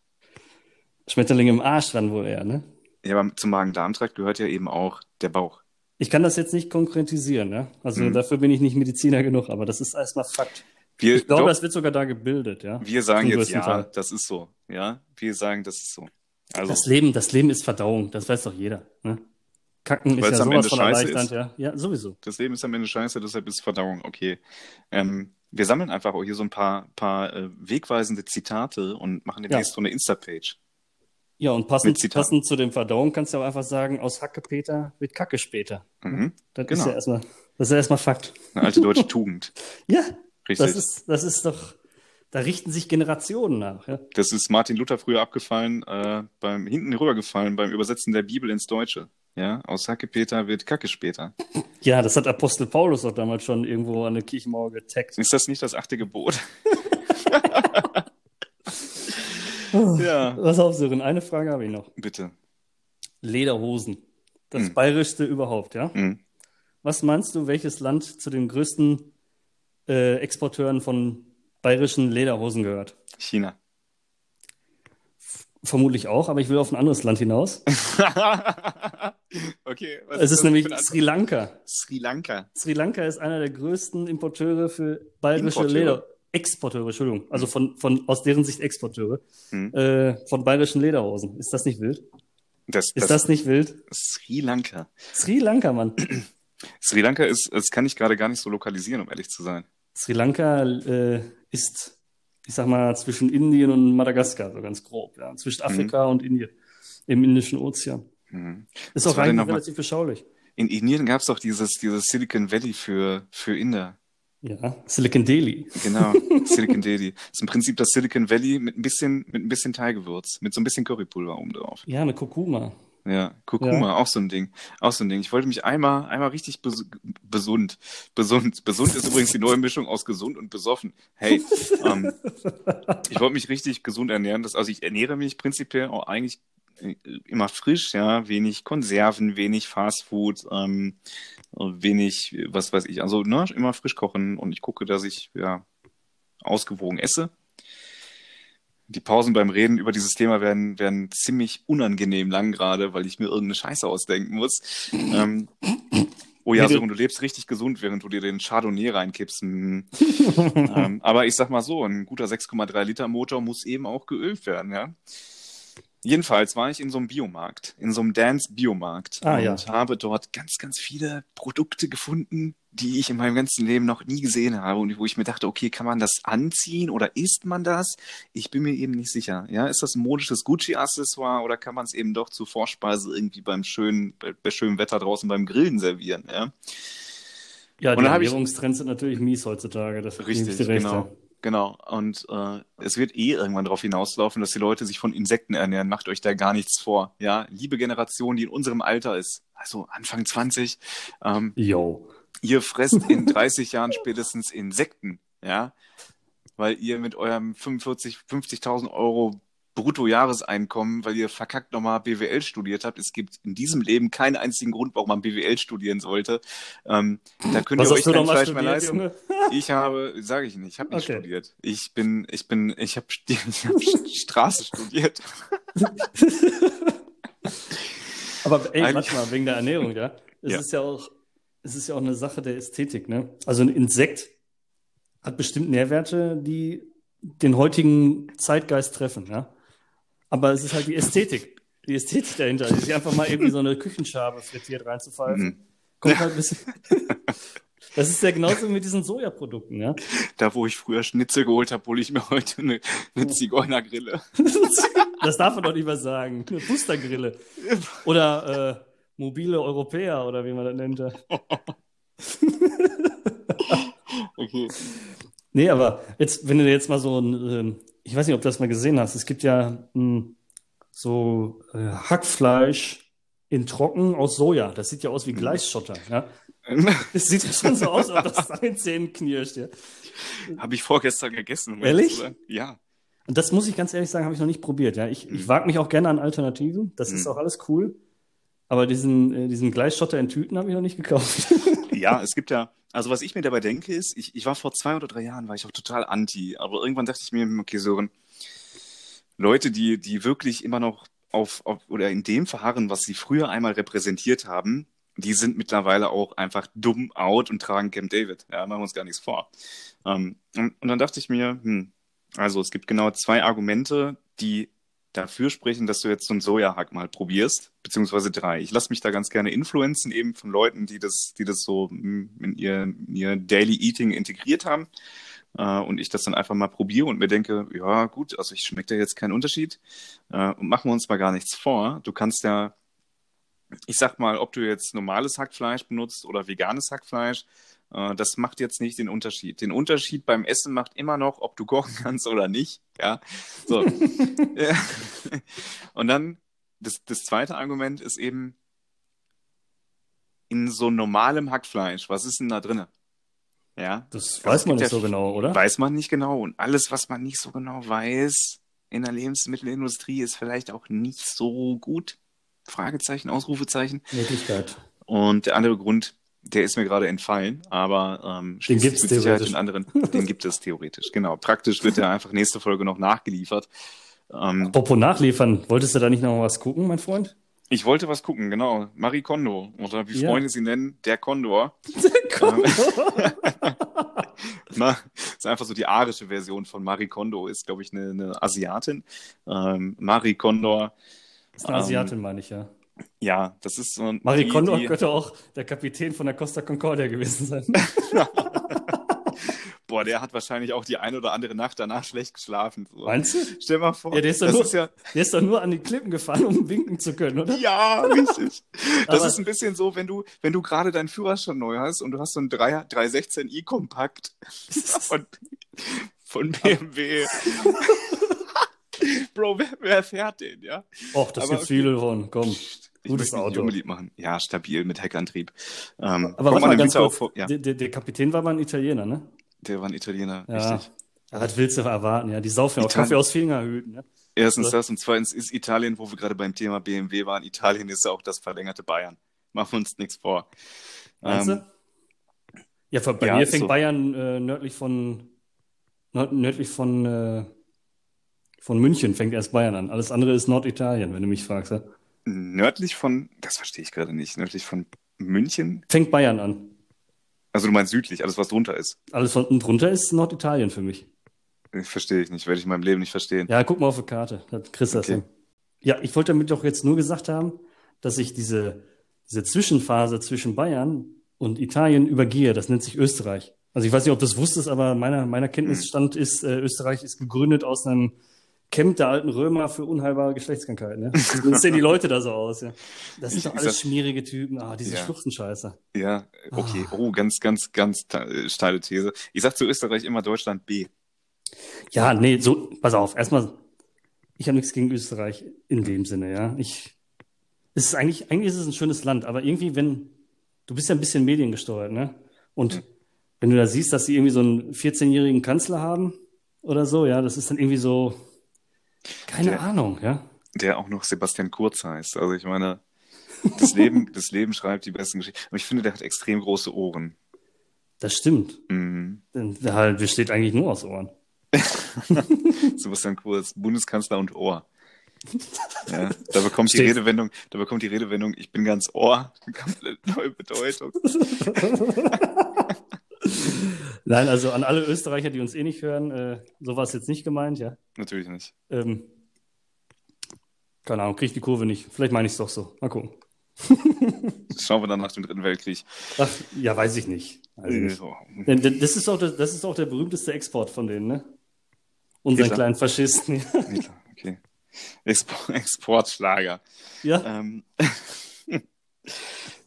Schmetterling im Arsch dann wohl eher, ne? Ja, aber zum Magen-Darm-Trakt gehört ja eben auch der Bauch. Ich kann das jetzt nicht konkretisieren, ja? Also Mhm. dafür bin ich nicht Mediziner genug, aber das ist erstmal Fakt. Wir, Ich glaube, das wird sogar da gebildet, ja? wir sagen jetzt, ja, Teil. das ist so. Ja, wir sagen, das ist so. Also, Das Leben, das Leben ist Verdauung, das weiß doch jeder, ne? Kacken ist ja am sowas Ende von scheiße erleichternd, ja? Ja, sowieso. das Leben ist am Ende scheiße, deshalb ist Verdauung okay. Ähm, wir sammeln einfach auch hier so ein paar, paar äh, wegweisende Zitate und machen demnächst so eine Insta-Page. Ja, und passend, passend zu dem Verdauung kannst du auch einfach sagen, aus Hacke Peter wird Kacke später. Mhm. Das ist Genau. ja erstmal, das ist ja erstmal Fakt. Eine alte deutsche Tugend. Ja, Richtig. das ist, das ist doch, da richten sich Generationen nach, ja? Das ist Martin Luther früher abgefallen, äh, beim hinten rübergefallen beim Übersetzen der Bibel ins Deutsche. Ja, aus Hacke Peter wird Kacke später. Ja, das hat Apostel Paulus doch damals schon irgendwo an der Kirchenmauer getaggt. Ist das nicht das achte Gebot? ja, Pass auf, Sören, eine Frage habe ich noch. bitte. Lederhosen. Das Hm. bayerischste überhaupt, ja? Hm. Was meinst du, welches Land zu den größten äh, Exporteuren von bayerischen Lederhosen gehört? China. Vermutlich auch, aber ich will auf ein anderes Land hinaus. okay. was Es ist das nämlich Sri Lanka. Sri Lanka. Sri Lanka ist einer der größten Importeure für bayerische Importeure. Leder. Exporteure, Entschuldigung. Also von, von, aus deren Sicht Exporteure. Hm. Äh, von bayerischen Lederhosen. Ist das nicht wild? Das, Ist das, nicht wild? Sri Lanka. Sri Lanka, Mann. Sri Lanka ist, das kann ich gerade gar nicht so lokalisieren, um ehrlich zu sein. Sri Lanka äh, ist, ich sag mal, zwischen Indien und Madagaskar, so ganz grob. Ja. Zwischen Afrika und Indien. Im Indischen Ozean. Mhm. Ist Was auch eigentlich relativ beschaulich. In Indien gab es doch dieses, dieses Silicon Valley für, für Inder. Ja, Silicon Delhi. Genau, Silicon Valley. Ist im Prinzip das Silicon Valley mit ein bisschen, mit ein bisschen Thai-Gewürz, mit so ein bisschen Currypulver oben drauf. Ja, mit Kurkuma. Ja, Kurkuma, auch so ein Ding. Auch so ein Ding. Ich wollte mich einmal, einmal richtig bes besund. Besund. Besund ist übrigens die neue Mischung aus gesund und besoffen. Hey, ähm, ich wollte mich richtig gesund ernähren. Das, also ich ernähre mich prinzipiell auch eigentlich immer frisch, ja, wenig Konserven, wenig Fastfood, ähm, wenig, was weiß ich, also ne, immer frisch kochen und ich gucke, dass ich ja ausgewogen esse. Die Pausen beim Reden über dieses Thema werden, werden ziemlich unangenehm lang gerade, weil ich mir irgendeine Scheiße ausdenken muss. ähm, oh ja, Sören, du lebst richtig gesund, während du dir den Chardonnay reinkippst. Hm. ähm, aber ich sag mal so, ein guter 6,3 Liter Motor muss eben auch geölt werden, ja. Jedenfalls war ich in so einem Biomarkt, in so einem Dance-Biomarkt Ah, und ja. habe dort ganz, ganz viele Produkte gefunden, die ich in meinem ganzen Leben noch nie gesehen habe und wo ich mir dachte, okay, kann man das anziehen oder isst man das? Ich bin mir eben nicht sicher. Ja, ist das ein modisches Gucci-Accessoire oder kann man es eben doch zur Vorspeise irgendwie beim schönen, bei, bei schönem Wetter draußen beim Grillen servieren? Ja, Ja, Und die Ernährungstrends sind natürlich mies heutzutage. Das richtig, genau. Genau. Und äh, es wird eh irgendwann darauf hinauslaufen, dass die Leute sich von Insekten ernähren. Macht euch da gar nichts vor. Ja, liebe Generation, die in unserem Alter ist, also Anfang 20, ähm. Yo. ihr fresst in 30 Jahren spätestens Insekten, ja, weil ihr mit eurem 45, 50.000 Euro Bruttojahreseinkommen, weil ihr verkackt nochmal BWL studiert habt. Es gibt in diesem Leben keinen einzigen Grund, warum man BWL studieren sollte. Ähm, da könnt Was ihr euch kein Fleisch mehr leisten. Junge? Ich habe, sage ich nicht, ich habe nicht Okay. studiert. Ich bin, ich bin, ich habe ich hab Straße studiert. Aber ey, Eigentlich- warte mal, wegen der Ernährung, ja. Es Ja. ist ja auch, es ist ja auch eine Sache der Ästhetik, ne? Also ein Insekt hat bestimmt Nährwerte, die den heutigen Zeitgeist treffen, ja. Aber es ist halt die Ästhetik. Die Ästhetik dahinter. Sich einfach mal irgendwie so eine Küchenschabe frittiert reinzupfeifen. Mhm. Kommt halt ein bisschen. Das ist ja genauso wie mit diesen Sojaprodukten, ja. Da, wo ich früher Schnitzel geholt habe, hole ich mir heute eine, eine Zigeunergrille. Das darf man doch nicht mehr sagen. Eine Boostergrille. Oder äh, mobile Europäer oder wie man das nennt. Okay. Nee, aber jetzt, wenn du jetzt mal so ein, ähm, ich weiß nicht, ob du das mal gesehen hast, es gibt ja mh, so äh, Hackfleisch in Trocken aus Soja. Das sieht ja aus wie Gleisschotter, ja. Es sieht ja schon so aus, als ob das an den Zähnen knirscht, ja. Habe ich vorgestern gegessen. um Ehrlich? zu. Ja. Und das muss ich ganz ehrlich sagen, habe ich noch nicht probiert, ja. Ich, ich wage mich auch gerne an Alternativen. Das ist Mhm. auch alles cool. Aber diesen, äh, diesen Gleisschotter in Tüten habe ich noch nicht gekauft. Ja, es gibt ja, also was ich mir dabei denke, ist, ich, ich war vor zwei oder drei Jahren, war ich auch total anti, aber irgendwann dachte ich mir, okay, Sören, Leute, die, die wirklich immer noch auf, auf oder in dem verharren, was sie früher einmal repräsentiert haben, die sind mittlerweile auch einfach dumm out und tragen Camp David. Ja, machen wir uns gar nichts vor. Ähm, und, und dann dachte ich mir, hm, also es gibt genau zwei Argumente, die dafür sprechen, dass du jetzt so einen Sojahack mal probierst, beziehungsweise drei. Ich lasse mich da ganz gerne influenzen, eben von Leuten, die das, die das so in ihr, in ihr Daily Eating integriert haben. Äh, und ich das dann einfach mal probiere und mir denke, ja gut, also ich schmeckt ja jetzt keinen Unterschied. Äh, und machen wir uns mal gar nichts vor. Du kannst ja, ich sag mal, ob du jetzt normales Hackfleisch benutzt oder veganes Hackfleisch, das macht jetzt nicht den Unterschied. Den Unterschied beim Essen macht immer noch, ob du kochen kannst oder nicht. Ja, so. Und dann das, das zweite Argument ist eben in so normalem Hackfleisch. Was ist denn da drin? Ja, Das Also weiß es man nicht ja so genau, oder? weiß man nicht genau. Und alles, was man nicht so genau weiß in der Lebensmittelindustrie, ist vielleicht auch nicht so gut. Fragezeichen, Ausrufezeichen. Möglichkeit. Und der andere Grund, der ist mir gerade entfallen, aber ähm, Den mit Sicherheit theoretisch. den anderen. Den gibt es theoretisch, genau. Praktisch wird er einfach nächste Folge noch nachgeliefert. Ähm, Apropos nachliefern, wolltest du da nicht noch was gucken, mein Freund? ich wollte was gucken, genau. Marie Kondo, oder wie Ja. Freunde sie nennen, der Kondor. Komm. Na, ist einfach so die arische Version von Marie Kondo, ist, glaube ich, eine, eine Asiatin. Ähm, Marie Kondor, ist eine Asiatin, meine ich, ja. Ja, das ist so Marie die- Kondo die- könnte auch der Kapitän von der Costa Concordia gewesen sein. Boah, der hat wahrscheinlich auch die eine oder andere Nacht danach schlecht geschlafen. So. Meinst du? Stell mal vor, Ja, der ist doch nur- ja, Der ist doch nur an die Klippen gefahren, um winken zu können, oder? ja, richtig. Das Aber- ist ein bisschen so, wenn du, wenn du gerade deinen Führerschein neu hast und du hast so einen 3, 316i Kompakt von, von BMW. Bro, wer, wer fährt den, ja? Och, das Aber gibt okay. viele von. Komm. Ich Gutes Auto. unbedingt machen. Ja, stabil mit Heckantrieb. Ähm, Aber warte mal ganz kurz. vor, ja, Der, der, Kapitän war mal ein Italiener, ne? der war ein Italiener, Ja. richtig. Ja, was willst du erwarten? Ja, die saufen ja auch Kaffee aus Fingerhüten. Ne? Erstens das und zweitens ist Italien, wo wir gerade beim Thema BMW waren, Italien ist ja auch das verlängerte Bayern. Machen wir uns nichts vor. Meinst Ähm, du? Ja, bei ja, mir fängt so. Bayern äh, nördlich von nördlich von äh, von München fängt erst Bayern an. Alles andere ist Norditalien, wenn du mich fragst. Ja? Nördlich von, das verstehe ich gerade nicht, nördlich von München? Fängt Bayern an. Also du meinst südlich, alles was drunter ist. Alles von unten drunter ist Norditalien für mich. Verstehe ich nicht, werde ich in meinem Leben nicht verstehen. Ja, guck mal auf die Karte. Das kriegst du das Okay. hin. Ja, ich wollte damit doch jetzt nur gesagt haben, dass ich diese, diese Zwischenphase zwischen Bayern und Italien übergehe. Das nennt sich Österreich. Also ich weiß nicht, ob du das wusstest, aber meiner, meiner Kenntnisstand ist, äh, Österreich ist gegründet aus einem Camp der alten Römer für unheilbare Geschlechtskrankheiten. Ja? So sehen die Leute da so aus. Ja? Das sind Ich- doch alles sag- schmierige Typen. Ah, diese Ja. Schluchtenscheißer. Ja, okay. Ah. Oh, ganz, ganz, ganz te- steile These. Ich sag zu Österreich immer Deutschland B. Ja, nee, so, pass auf. Erstmal, ich habe nichts gegen Österreich in dem Sinne, ja. Ich, es ist eigentlich, eigentlich ist es ein schönes Land, aber irgendwie, wenn, du bist ja ein bisschen mediengesteuert, ne? Und Mhm. wenn du da siehst, dass sie irgendwie so einen 14-jährigen Kanzler haben oder so, ja, das ist dann irgendwie so, keine Der- Ahnung, ja. Der auch noch Sebastian Kurz heißt. Also ich meine, das Leben, das Leben schreibt die besten Geschichten. Aber ich finde, der hat extrem große Ohren. Das stimmt. Mhm. Der halt besteht eigentlich nur aus Ohren. Sebastian Kurz, Bundeskanzler und Ohr. Ja, da bekommt die Steht- Redewendung, da bekommt die Redewendung, ich bin ganz Ohr, eine komplett neue Bedeutung. Nein, also an alle Österreicher, die uns eh nicht hören, äh, so war es jetzt nicht gemeint, ja. Natürlich nicht. Ähm, keine Ahnung, krieg ich die Kurve nicht. Vielleicht meine ich es doch so. Mal gucken. Schauen wir dann nach dem Dritten Weltkrieg. Ach, ja, weiß ich nicht. Ich nicht. So. Das ist auch der, das ist auch der berühmteste Export von denen, ne? Unseren Hitler. kleinen Faschisten. Hitler, Okay. Expo Exportschlager. ja, Ähm,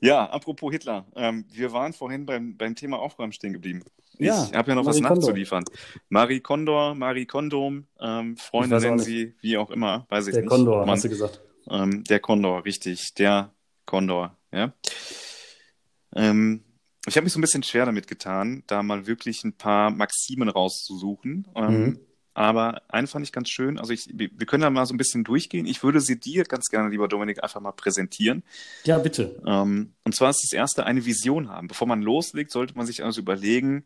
ja, apropos Hitler. Ähm, wir waren vorhin beim, beim Thema Aufräumen stehen geblieben. Ja, ich habe ja noch was Marie Kondo. nachzuliefern. Marie Kondor, Marie Kondom, ähm, Freunde nennen sie, wie auch immer, weiß ich der nicht. Kondor, Man, hast du gesagt. ähm, der Kondor, richtig, der Kondor, ja. Ähm, ich habe mich so ein bisschen schwer damit getan, da mal wirklich ein paar Maximen rauszusuchen. Ähm, Mhm. Aber einen fand ich ganz schön. Also ich, wir wir können da mal so ein bisschen durchgehen. Ich würde sie dir ganz gerne, lieber Dominik, einfach mal präsentieren. Ja, bitte. Ähm, und zwar ist das erste eine Vision haben. Bevor man loslegt, sollte man sich also überlegen,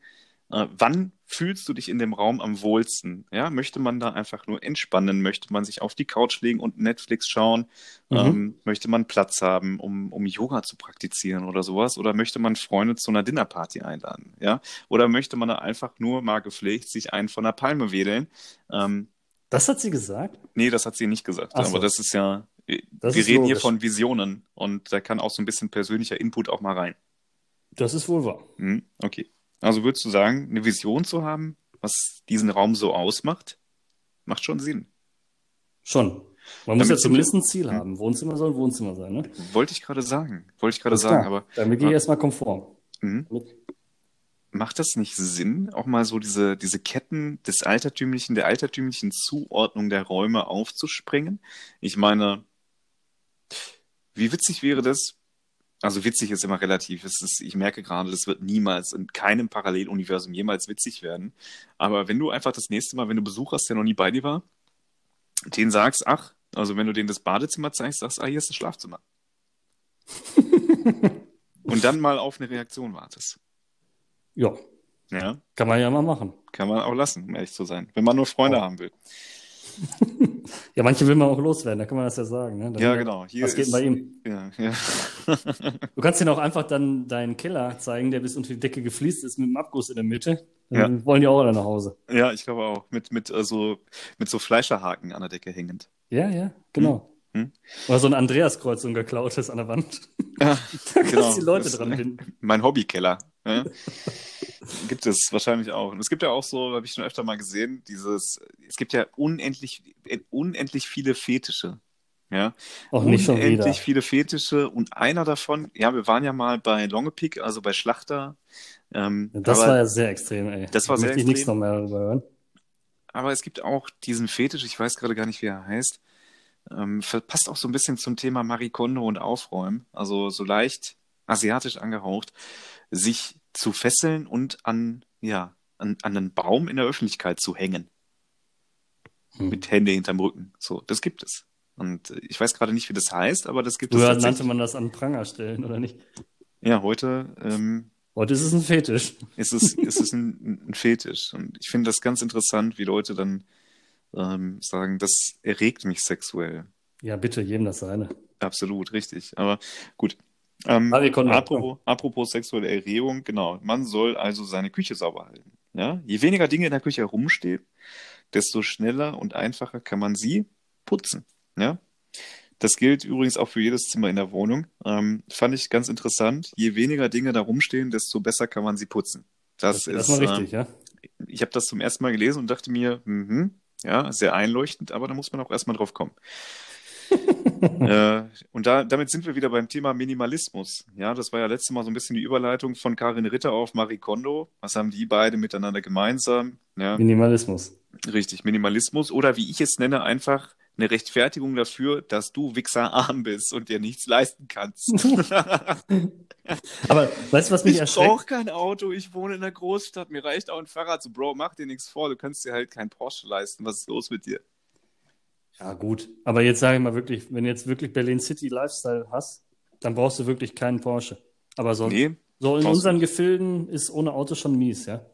äh, wann fühlst du dich in dem Raum am wohlsten? Ja, möchte man da einfach nur entspannen? Möchte man sich auf die Couch legen und Netflix schauen? Mhm. Ähm, möchte man Platz haben, um, um Yoga zu praktizieren oder sowas? Oder möchte man Freunde zu einer Dinnerparty einladen? Ja, oder möchte man da einfach nur mal gepflegt sich einen von der Palme wedeln? Ähm, Das hat sie gesagt? Nee, das hat sie nicht gesagt. So. Aber das ist ja, Das wir ist reden hier logisch. von Visionen und da kann auch so ein bisschen persönlicher Input auch mal rein. Das ist wohl wahr. Hm, okay. Also würdest du sagen, eine Vision zu haben, was diesen Raum so ausmacht, macht schon Sinn. Schon. Man muss Damit ja du- zumindest ein Ziel Hm. haben. Wohnzimmer soll Wohnzimmer sein, ne? Wollte ich gerade sagen. Wollte ich gerade sagen, klar. aber Damit gehe ich Ja. erstmal konform. hm, macht das nicht Sinn, auch mal so diese, diese Ketten des altertümlichen, der altertümlichen Zuordnung der Räume aufzuspringen? Ich meine, wie witzig wäre das? Also witzig ist immer relativ. Ist, ich merke gerade, das wird niemals in keinem Paralleluniversum jemals witzig werden. Aber wenn du einfach das nächste Mal, wenn du Besuch hast, der noch nie bei dir war, den sagst, ach, also wenn du denen das Badezimmer zeigst, sagst, ah, hier ist das Schlafzimmer. Und dann mal auf eine Reaktion wartest. Ja, Ja, kann man ja mal machen. kann man auch lassen, um ehrlich zu sein. Wenn man nur Freunde Oh. haben will. Ja, manche will man auch loswerden, da kann man das ja sagen. Ne? Dann- Ja, genau. Hier Was geht bei ihm? Ja, ja. Du kannst denen auch einfach dann deinen Keller zeigen, der bis unter die Decke gefliest ist mit einem Abguss in der Mitte. Dann wollen die auch alle nach Hause. ja, ich glaube auch. Mit, mit, äh, so, mit so Fleischerhaken an der Decke hängend. Ja, ja, genau. Hm. Oder so ein Andreaskreuz, so ein geklautes an der Wand. Ja, Da kannst genau. die Leute dran binden. Mein Hobbykeller. Ja. gibt es wahrscheinlich auch. Und es gibt ja auch so, habe ich schon öfter mal gesehen, dieses, es gibt ja unendlich, unendlich viele Fetische. Ja, Auch nicht schon unendlich wieder. viele Fetische und einer davon, ja, wir waren ja mal bei Longepick, also bei Schlachter. Ähm, Das war ja sehr extrem, ey. Das war da sehr möchte ich nichts extrem. noch mehr darüber hören. aber es gibt auch diesen Fetisch, ich weiß gerade gar nicht, wie er heißt. Ähm, passt auch so ein bisschen zum Thema Marie Kondo und Aufräumen. Also so leicht asiatisch angehaucht, sich zu fesseln und an, ja, an, an einen Baum in der Öffentlichkeit zu hängen. Hm. Mit Hände hinterm Rücken. So, das gibt es. Und äh, ich weiß gerade nicht, wie das heißt, aber das gibt es Früher nannte man das an Pranger stellen, oder nicht? Ja, heute ähm, Heute ist es ein Fetisch. ist es, ist es ein, ein Fetisch. Und ich finde das ganz interessant, wie Leute dann ähm, sagen, das erregt mich sexuell. Ja, bitte, jedem das seine. Absolut, richtig. Aber gut. Ähm, Ah, apropos, apropos sexuelle Erregung, genau. Man soll also seine Küche sauber halten. Ja? Je weniger Dinge in der Küche herumstehen, desto schneller und einfacher kann man sie putzen. Ja? Das gilt übrigens auch für jedes Zimmer in der Wohnung. Ähm, fand ich ganz interessant. Je weniger Dinge da rumstehen, desto besser kann man sie putzen. Das, Das, ist richtig, ähm, ja. ich habe das zum ersten Mal gelesen und dachte mir, mhm, ja, sehr einleuchtend, aber da muss man auch erstmal drauf kommen. Äh, und da, damit sind wir wieder beim Thema Minimalismus. Ja, das war ja letztes Mal so ein bisschen die Überleitung von Karin Ritter auf Marie Kondo. Was haben die beide miteinander gemeinsam? Ja, Minimalismus. richtig, Minimalismus oder wie ich es nenne, einfach eine Rechtfertigung dafür, dass du Wichser arm bist und dir nichts leisten kannst. Aber weißt du, was mich ich erschreckt? brauche kein Auto, ich wohne in der Großstadt, mir reicht auch ein Fahrrad. So, Bro, mach dir nichts vor, du kannst dir halt kein Porsche leisten. Was ist los mit dir? Ja, gut. Aber jetzt sage ich mal wirklich, wenn du jetzt wirklich Berlin City Lifestyle hast, dann brauchst du wirklich keinen Porsche. Aber so, Nee, so in unseren Gefilden ist ohne Auto schon mies, ja.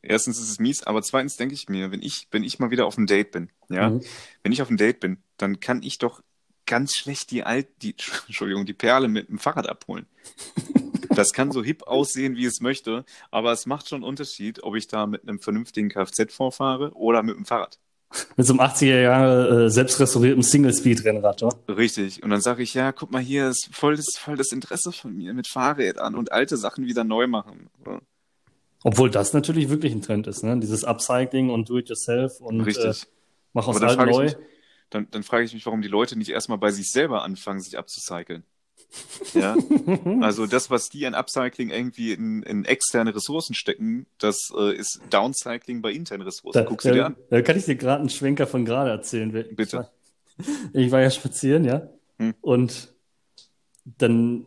erstens ist es mies, aber zweitens denke ich mir, wenn ich, wenn ich mal wieder auf ein Date bin, ja, Mhm. wenn ich auf ein Date bin, dann kann ich doch ganz schlecht die alt, die, Entschuldigung, die Perle mit dem Fahrrad abholen. Das kann so hip aussehen, wie es möchte, aber es macht schon einen Unterschied, ob ich da mit einem vernünftigen Kfz vorfahre oder mit dem Fahrrad. Mit so einem 80er Jahre äh, selbst restaurierten Single-Speed-Rennrad, oder? Richtig. Und dann sage ich, ja, guck mal hier, ist voll das, voll das Interesse von mir mit Fahrrädern und alte Sachen wieder neu machen. So. Obwohl das natürlich wirklich ein Trend ist, ne? Dieses Upcycling und Do-it-yourself und äh, Richtig. mach aus alt neu. mich, dann, dann frage ich mich, warum die Leute nicht erstmal bei sich selber anfangen, sich abzucyceln. Ja, also das, was die an Upcycling irgendwie in, in externe Ressourcen stecken, das äh, ist Downcycling bei internen Ressourcen. Da, Guck sie dir an. da kann ich dir gerade einen Schwenker von gerade erzählen. Ich Bitte. war, ich war ja spazieren, ja. Hm. Und dann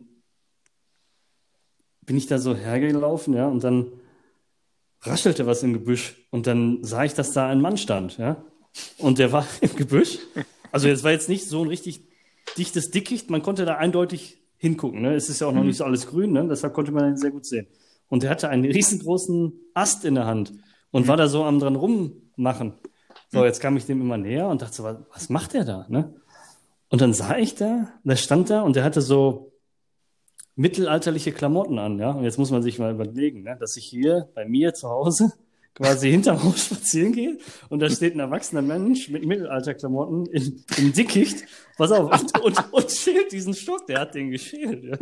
bin ich da so hergelaufen, ja, und dann raschelte was im Gebüsch. Und dann sah ich, dass da ein Mann stand, ja. Und der war im Gebüsch. Also es war jetzt nicht so ein richtig dichtes Dickicht, man konnte da eindeutig hingucken. Ne? Es ist ja auch noch Mhm. nicht so alles grün, ne? deshalb konnte man ihn sehr gut sehen. Und der hatte einen riesengroßen Ast in der Hand und war da so am dran rummachen. So, jetzt kam ich dem immer näher und dachte so, was, was macht der da? Ne? Und dann sah ich da, der stand da und der hatte so mittelalterliche Klamotten an, ja. Und jetzt muss man sich mal überlegen, ne? dass ich hier bei mir zu Hause quasi hinterm Haus spazieren gehe und da steht ein erwachsener Mensch mit Mittelalterklamotten in, im Dickicht. Pass auf, und, und, und schält diesen Stock, der hat den geschält, ja.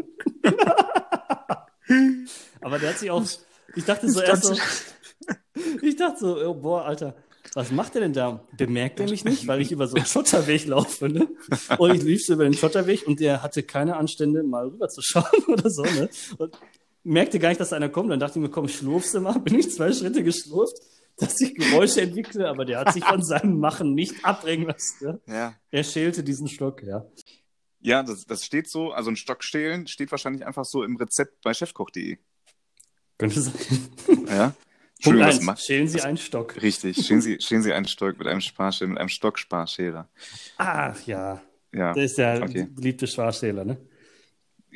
Aber der hat sich auch, ich dachte so erst so, ich dachte so, oh, boah, Alter, was macht der denn da? Bemerkt er mich nicht, weil ich über so einen Schotterweg laufe, ne? Und ich lief so über den Schotterweg und der hatte keine Anstände, mal rüber zu schauen oder so, ne? Und merkte gar nicht, dass einer kommt. Dann dachte ich mir, komm, schlurfst du mal. Bin ich zwei Schritte geschlurft, dass ich Geräusche entwickle, aber der hat sich von seinem Machen nicht abbringen lassen. Ja, Er schälte diesen Stock, ja. ja das, das steht so, also ein Stock stehlen steht wahrscheinlich einfach so im Rezept bei chefkoch.de. Könnte sein. Ja? Punkt was eins, macht? schälen Sie einen Stock. Richtig, stehen Sie, stehen Sie einen Stock mit einem Sparschäler, mit einem Stocksparschäler. Ach ja, Ja, der ist der Okay. beliebte Schwarschäler, ne?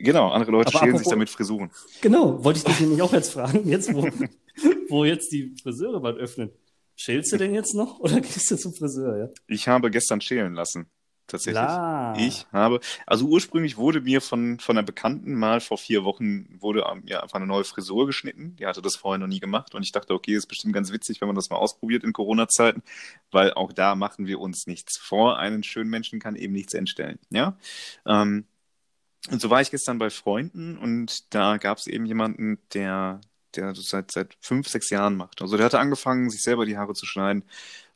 Genau. Andere Leute Aber schälen apropos- sich damit Frisuren. Genau, wollte ich dich nämlich auch jetzt fragen, jetzt wo, wo jetzt die Friseure bald öffnen. Schälst du denn jetzt noch oder gehst du zum Friseur, ja? Ich habe gestern schälen lassen. Tatsächlich. Klar. Ich habe, also ursprünglich wurde mir von, von einer Bekannten mal vor vier Wochen wurde ähm, ja einfach eine neue Frisur geschnitten. Die hatte das vorher noch nie gemacht und ich dachte, okay, ist bestimmt ganz witzig, wenn man das mal ausprobiert in Corona-Zeiten, weil auch da machen wir uns nichts vor. Einen schönen Menschen kann eben nichts entstellen. Ja. Ähm, und so war ich gestern bei Freunden und da gab es eben jemanden, der, der das seit, seit fünf, sechs Jahren macht. Also der hatte angefangen, sich selber die Haare zu schneiden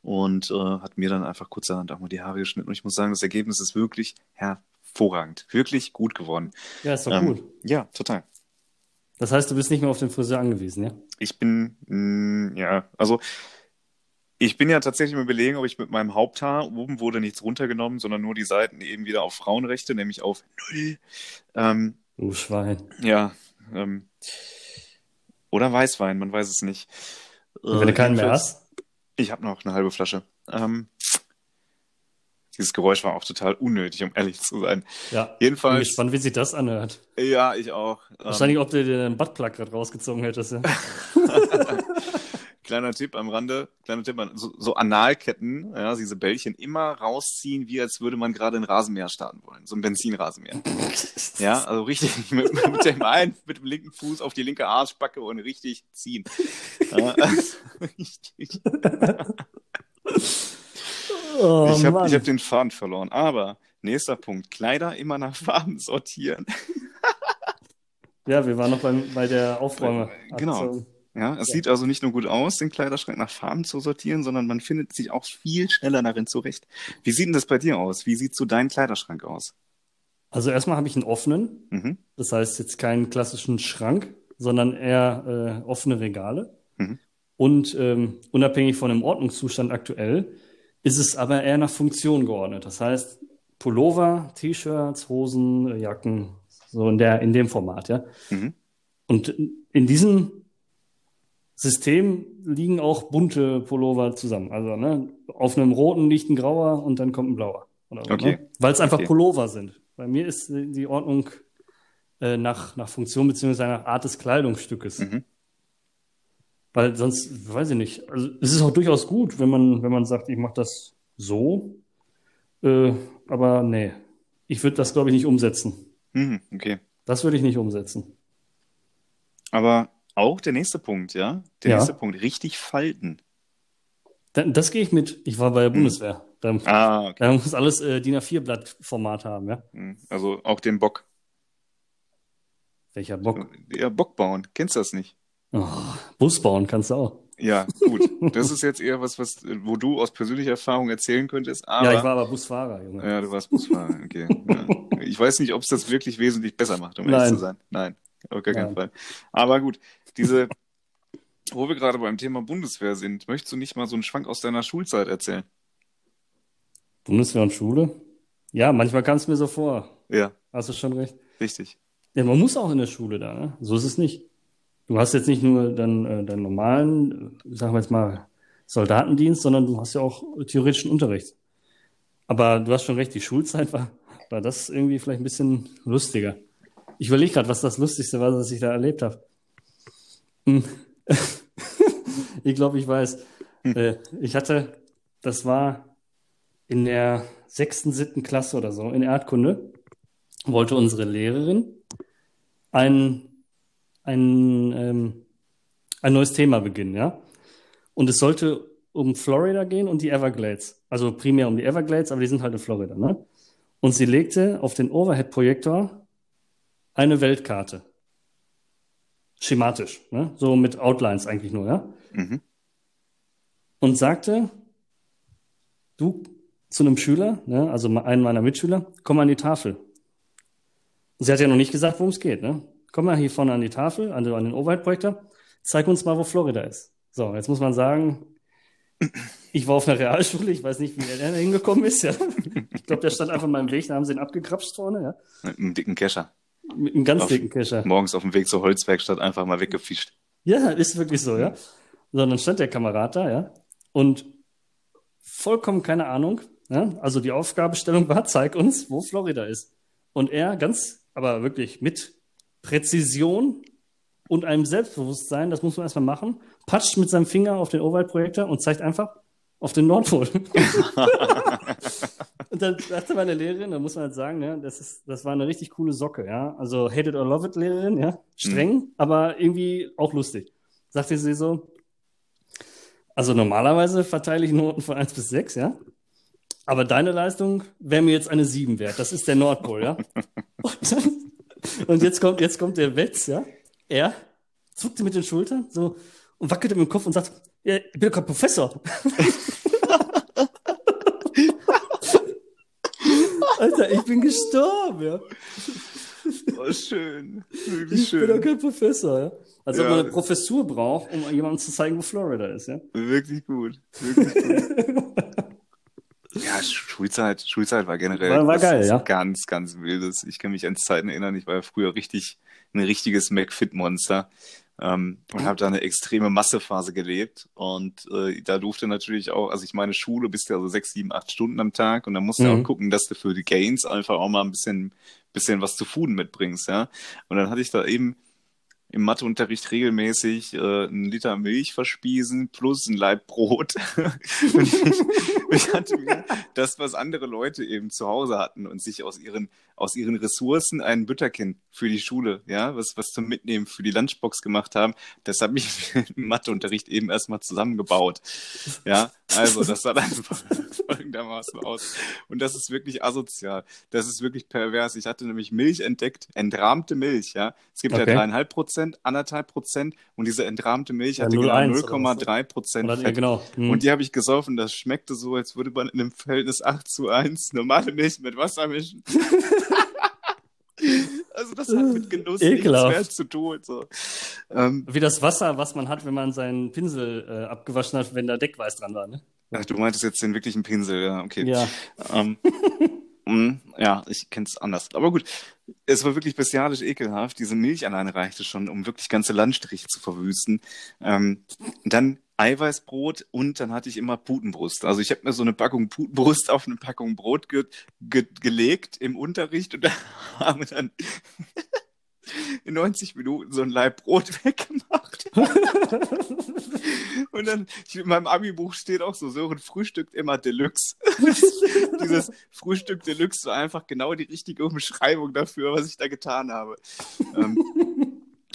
und äh, hat mir dann einfach kurzerhand auch mal die Haare geschnitten. Und ich muss sagen, das Ergebnis ist wirklich hervorragend. Wirklich gut geworden. Ja, ist doch Ähm, gut. Ja, total. Das heißt, du bist nicht mehr auf den Friseur angewiesen, ja? Ich bin, mh, ja, also ich bin ja tatsächlich im Überlegen, ob ich mit meinem Haupthaar, oben wurde nichts runtergenommen, sondern nur die Seiten eben wieder auf Frauenrechte, nämlich auf Null. Ähm, Du Schwein. ja, ähm, oder Weißwein, man weiß es nicht. Und wenn du keinen mehr hast, Ich habe noch eine halbe Flasche. Ähm, dieses Geräusch war auch total unnötig, um ehrlich zu sein. ja. Bin Jedenfalls, gespannt, wie sich das anhört. ja, ich auch. Ähm, Wahrscheinlich, ob du dir den Buttplug gerade rausgezogen hättest, ja. kleiner Tipp am Rande, kleiner Tipp, so, so Analketten, ja, diese Bällchen immer rausziehen, wie als würde man gerade ein Rasenmäher starten wollen, so ein Benzinrasenmäher. ja, also richtig mit, mit, dem einen, mit dem linken Fuß auf die linke Arschbacke und richtig ziehen. Ja, also, richtig. Oh, ich habe hab den Faden verloren, aber nächster Punkt, Kleider immer nach Farben sortieren. Ja, wir waren noch beim, bei der Aufräume. Genau. Ja, es ja. sieht also nicht nur gut aus, den Kleiderschrank nach Farben zu sortieren, sondern man findet sich auch viel schneller darin zurecht. Wie sieht denn das bei dir aus? Wie sieht so dein Kleiderschrank aus? Also erstmal habe ich einen offenen, mhm. das heißt jetzt keinen klassischen Schrank, sondern eher äh, offene Regale. Mhm. Und ähm, unabhängig von dem Ordnungszustand aktuell ist es aber eher nach Funktion geordnet. Das heißt Pullover, T-Shirts, Hosen, Jacken, so in der, in dem Format, ja. Mhm. Und in diesem System liegen auch bunte Pullover zusammen. Also, ne, auf einem roten liegt ein grauer und dann kommt ein blauer. Oder so, okay. ne? Weil es einfach okay. Pullover sind. Bei mir ist die Ordnung äh, nach, nach Funktion beziehungsweise nach Art des Kleidungsstückes. Mhm. Weil sonst, weiß ich nicht, also es ist auch durchaus gut, wenn man, wenn man sagt, ich mache das so. Äh, aber nee, ich würde das, glaube ich, nicht umsetzen. Mhm, okay. Das würde ich nicht umsetzen. Aber auch der nächste Punkt, ja? Der ja. nächste Punkt, richtig falten. Das gehe ich mit. Ich war bei der hm. Bundeswehr. Da, ah, okay. da muss alles äh, DIN A4-Blatt-Format haben, ja? Hm, also auch den Bock. Welcher Bock? Ja, Bock bauen. Kennst du das nicht? Oh, Bus bauen kannst du auch. Ja, gut. Das ist jetzt eher was, was, wo du aus persönlicher Erfahrung erzählen könntest. Aber, ja, ich war aber Busfahrer, Junge. Ja, du warst Busfahrer, okay. ja. Ich weiß nicht, ob es das wirklich wesentlich besser macht, um Nein. ehrlich zu sein. Nein, auf gar keinen Fall. Aber gut, diese, wo wir gerade beim Thema Bundeswehr sind, möchtest du nicht mal so einen Schwank aus deiner Schulzeit erzählen? Bundeswehr und Schule? Ja, manchmal kam es mir so vor. Ja. Hast du schon recht. Richtig. Ja, man muss auch in der Schule da, ne? So ist es nicht. Du hast jetzt nicht nur dann äh, deinen normalen, sagen wir jetzt mal, Soldatendienst, sondern du hast ja auch theoretischen Unterricht. Aber du hast schon recht, die Schulzeit war, war das irgendwie vielleicht ein bisschen lustiger. Ich überlege gerade, was das Lustigste war, was ich da erlebt habe. Ich glaube, ich weiß. Hm. Äh, ich hatte, das war in der sechsten, siebten Klasse oder so, in Erdkunde, wollte unsere Lehrerin ein ein, ähm, ein neues Thema beginnen, ja. Und es sollte um Florida gehen und die Everglades. Also primär um die Everglades, aber die sind halt in Florida, ne? Und sie legte auf den Overhead-Projektor eine Weltkarte. Schematisch, ne? So mit Outlines eigentlich nur, ja? Mhm. Und sagte, du zu einem Schüler, ne, also einen meiner Mitschüler, komm an die Tafel. Und sie hat ja noch nicht gesagt, worum es geht, ne? komm mal hier vorne an die Tafel, also an den Overhead-Projektor, zeig uns mal, wo Florida ist. So, jetzt muss man sagen, ich war auf einer Realschule, ich weiß nicht, wie er da hingekommen ist. Ja. Ich glaube, der stand einfach mal im Weg, da haben sie ihn abgekrapscht vorne. Ja. Mit einem dicken Kescher. Mit einem ganz auf, dicken Kescher. Morgens auf dem Weg zur Holzwerkstatt einfach mal weggefischt. Ja, ist wirklich so, ja. So, dann stand der Kamerad da, ja, und vollkommen keine Ahnung. Ja. Also die Aufgabestellung war, zeig uns, wo Florida ist. Und er ganz, aber wirklich mit Präzision und einem Selbstbewusstsein, das muss man erstmal machen, patscht mit seinem Finger auf den Overhead-Projektor und zeigt einfach auf den Nordpol. und dann sagte meine Lehrerin, da muss man halt sagen, ja, das, ist, das war eine richtig coole Socke, ja. Also hate it or love it Lehrerin, ja. Streng, mhm. aber irgendwie auch lustig. Sagte sie so, also normalerweise verteile ich Noten von 1 bis 6, ja. Aber deine Leistung wäre mir jetzt eine 7 wert. Das ist der Nordpol, ja. Und dann und jetzt kommt, jetzt kommt der Wetz, ja. Er zuckte mit den Schultern so und wackelte mit dem Kopf und sagt, ja, ich bin doch kein Professor. Alter, ich bin gestorben, ja. Oh, schön. Wirklich ich schön. bin doch kein Professor, ja. Also ja. ob man eine Professur braucht, um jemandem zu zeigen, wo Florida ist, ja. Wirklich gut. Wirklich gut. Ja, Schulzeit, Schulzeit war generell war, war geil, ja. ganz, ganz wildes. Ich kann mich an Zeiten erinnern, ich war ja früher richtig ein richtiges McFit-Monster ähm, und habe da eine extreme Massephase gelebt. Und äh, da durfte natürlich auch, also ich meine, Schule bist ja so sechs, sieben, acht Stunden am Tag und dann musst du mhm. auch gucken, dass du für die Gains einfach auch mal ein bisschen, bisschen was zu Fuden mitbringst, ja. Und dann hatte ich da eben im Matheunterricht regelmäßig äh, einen Liter Milch verspiesen plus ein Laib Brot. und ich, ich hatte mir das, was andere Leute eben zu Hause hatten und sich aus ihren, aus ihren Ressourcen ein Bütterchen für die Schule, ja, was, was zum Mitnehmen für die Lunchbox gemacht haben, das habe ich im Matheunterricht eben erstmal zusammengebaut. Ja, also das sah dann folgendermaßen aus. Und das ist wirklich asozial. Das ist wirklich pervers. Ich hatte nämlich Milch entdeckt, entrahmte Milch, ja. Es gibt okay. ja dreieinhalb Prozent, anderthalb Prozent und diese entrahmte Milch hatte genau 0,3 Prozent Fett. Ja, genau. Hm. Und die habe ich gesoffen. Das schmeckte so, als würde man in einem Verhältnis 8 zu 1 normale Milch mit Wasser mischen. Also das hat mit Genuss Ekelhaft. nichts mehr zu tun. So. Ähm, Wie das Wasser, was man hat, wenn man seinen Pinsel äh, abgewaschen hat, wenn da Deckweiß dran war, ne? Ach, du meintest jetzt den wirklichen Pinsel, ja, okay. Ja. Ähm, mh, ja, ich kenne es anders. Aber gut, es war wirklich bestialisch ekelhaft. Diese Milch alleine reichte schon, um wirklich ganze Landstriche zu verwüsten. Ähm, dann Eiweißbrot und dann hatte ich immer Putenbrust. Also ich habe mir so eine Packung Putenbrust auf eine Packung Brot ge ge gelegt im Unterricht und da haben wir dann in 90 Minuten so ein Laib Brot weggemacht. und dann, in meinem Abi-Buch steht auch so, Sören frühstückt immer Deluxe. Dieses Frühstück Deluxe war einfach genau die richtige Umschreibung dafür, was ich da getan habe. ähm,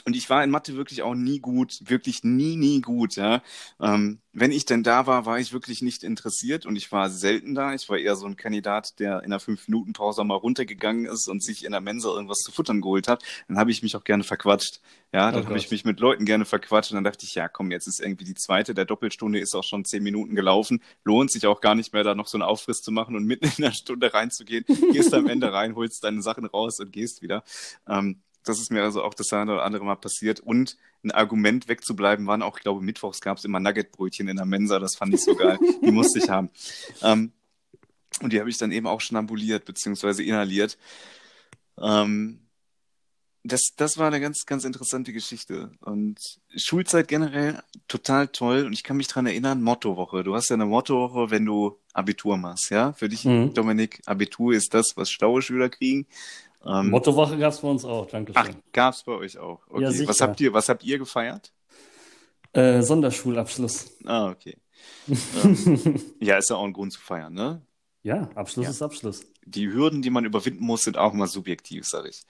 und ich war in Mathe wirklich auch nie gut, wirklich nie, nie gut, ja. Ähm, wenn ich denn da war, war ich wirklich nicht interessiert und ich war selten da. Ich war eher so ein Kandidat, der in einer Fünf-Minuten-Pause mal runtergegangen ist und sich in der Mensa irgendwas zu futtern geholt hat. Dann habe ich mich auch gerne verquatscht. Ja, dann oh habe ich mich mit Leuten gerne verquatscht und dann dachte ich, ja, komm, jetzt ist irgendwie die zweite der Doppelstunde ist auch schon zehn Minuten gelaufen. Lohnt sich auch gar nicht mehr, da noch so einen Aufriss zu machen und mitten in der Stunde reinzugehen. Gehst am Ende rein, holst deine Sachen raus und gehst wieder. Ähm, das ist mir also auch das eine oder andere Mal passiert. Und ein Argument wegzubleiben waren auch, ich glaube, mittwochs gab es immer Nuggetbrötchen in der Mensa. Das fand ich so geil. Die musste ich haben. Ähm, und die habe ich dann eben auch schon ambuliert, beziehungsweise inhaliert. Ähm, das, das war eine ganz, ganz interessante Geschichte. Und Schulzeit generell total toll. Und ich kann mich dran erinnern, Mottowoche. Du hast ja eine Mottowoche, wenn du Abitur machst, ja? Für dich, mhm. Dominik, Abitur ist das, was schlaue Schüler kriegen. Ähm, Mottowoche gab es bei uns auch, danke schön. Ach, gab es bei euch auch. Okay. Ja, sicher. was, habt ihr, was habt ihr gefeiert? Äh, Sonderschulabschluss. Ah, okay. ähm, ja, ist ja auch ein Grund zu feiern, ne? Ja, Abschluss ja. ist Abschluss. Die Hürden, die man überwinden muss, sind auch mal subjektiv, sag ich.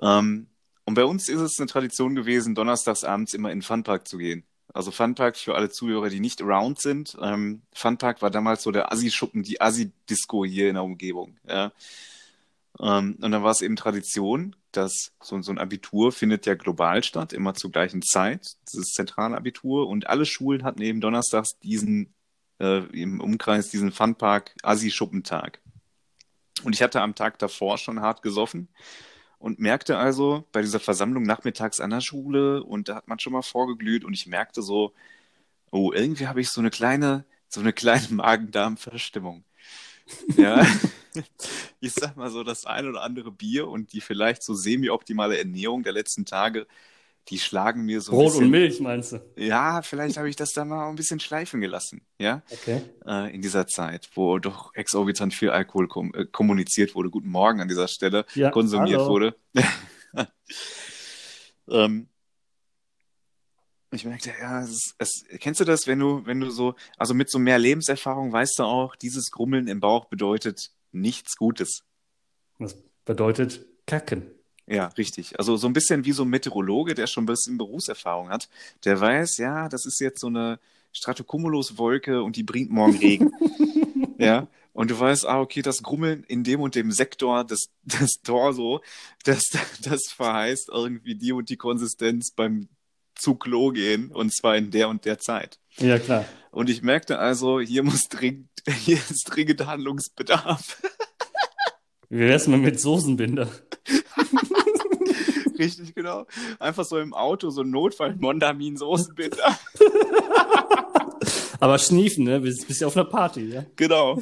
Ähm, und bei uns ist es eine Tradition gewesen, donnerstags abends immer in den Funpark zu gehen. Also Funpark für alle Zuhörer, die nicht around sind. Ähm, Funpark war damals so der Assi-Schuppen, die Assi-Disco hier in der Umgebung. Ja. Ähm, und dann war es eben Tradition, dass so, so ein Abitur findet ja global statt, immer zur gleichen Zeit, dieses Zentralabitur. Und alle Schulen hatten eben donnerstags diesen, äh, im Umkreis diesen Funpark Assi-Schuppentag. Und ich hatte am Tag davor schon hart gesoffen und merkte also bei dieser Versammlung nachmittags an der Schule und da hat man schon mal vorgeglüht und ich merkte so, oh, irgendwie habe ich so eine kleine, so eine kleine Magen-Darm-Verstimmung. Ja. ich sag mal so, das ein oder andere Bier und die vielleicht so semi-optimale Ernährung der letzten Tage, die schlagen mir so Brot bisschen, und Milch, meinst du? Ja, vielleicht habe ich das da mal ein bisschen schleifen gelassen, ja? Okay. Äh, in dieser Zeit, wo doch exorbitant viel Alkohol kom äh, kommuniziert wurde. Guten Morgen an dieser Stelle, ja, konsumiert hallo. wurde. ähm, ich merkte, ja, es, es, kennst du das, wenn du, wenn du so, also mit so mehr Lebenserfahrung weißt du auch, dieses Grummeln im Bauch bedeutet nichts Gutes. Das bedeutet Kacken. Ja, richtig. Also so ein bisschen wie so ein Meteorologe, der schon ein bisschen Berufserfahrung hat, der weiß, ja, das ist jetzt so eine Stratocumulus-Wolke und die bringt morgen Regen. ja. Und du weißt, ah, okay, das Grummeln in dem und dem Sektor des, des Torso, das, das verheißt irgendwie die und die Konsistenz beim zu Klo gehen und zwar in der und der Zeit. Ja, klar. Und ich merkte also, hier muss dringend, hier ist dringend Handlungsbedarf. Wie wär's mal mit Soßenbinder? Richtig, genau. Einfach so im Auto so ein Notfall-Mondamin-Soßenbinder. Aber schniefen, ne? Bist, bist ja auf einer Party, ja? Genau.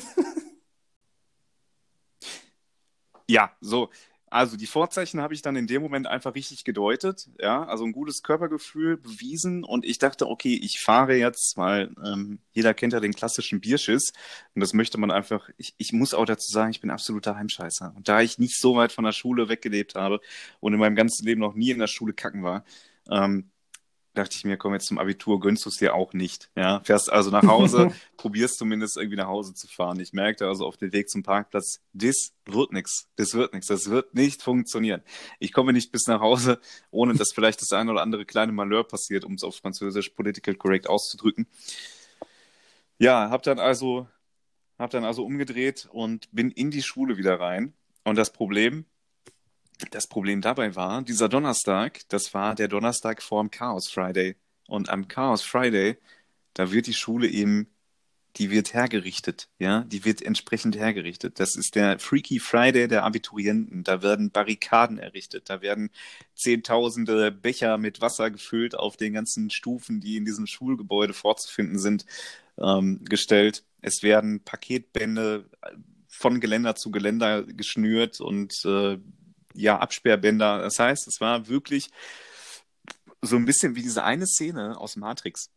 ja, so. Also die Vorzeichen habe ich dann in dem Moment einfach richtig gedeutet, ja, also ein gutes Körpergefühl bewiesen. Und ich dachte, okay, ich fahre jetzt, weil ähm, jeder kennt ja den klassischen Bierschiss. Und das möchte man einfach, ich, ich muss auch dazu sagen, ich bin absoluter Heimscheißer. Und da ich nicht so weit von der Schule weggelebt habe und in meinem ganzen Leben noch nie in der Schule kacken war, ähm, dachte ich mir, komm jetzt zum Abitur, gönnst du es dir auch nicht. Ja, fährst also nach Hause, probierst zumindest irgendwie nach Hause zu fahren. Ich merkte also auf dem Weg zum Parkplatz, das wird nichts, das wird nichts, das wird nicht funktionieren. Ich komme nicht bis nach Hause, ohne dass vielleicht das eine oder andere kleine Malheur passiert, um es auf Französisch political correct auszudrücken. Ja, hab dann also, hab dann also umgedreht und bin in die Schule wieder rein. Und das Problem, das Problem dabei war, dieser Donnerstag, das war der Donnerstag vorm Chaos Friday. Und am Chaos Friday, da wird die Schule eben, die wird hergerichtet, ja, die wird entsprechend hergerichtet. Das ist der Freaky Friday der Abiturienten. Da werden Barrikaden errichtet, da werden zehntausende Becher mit Wasser gefüllt auf den ganzen Stufen, die in diesem Schulgebäude vorzufinden sind, ähm, gestellt. Es werden Paketbände von Geländer zu Geländer geschnürt und äh, ja, Absperrbänder. Das heißt, es war wirklich so ein bisschen wie diese eine Szene aus Matrix.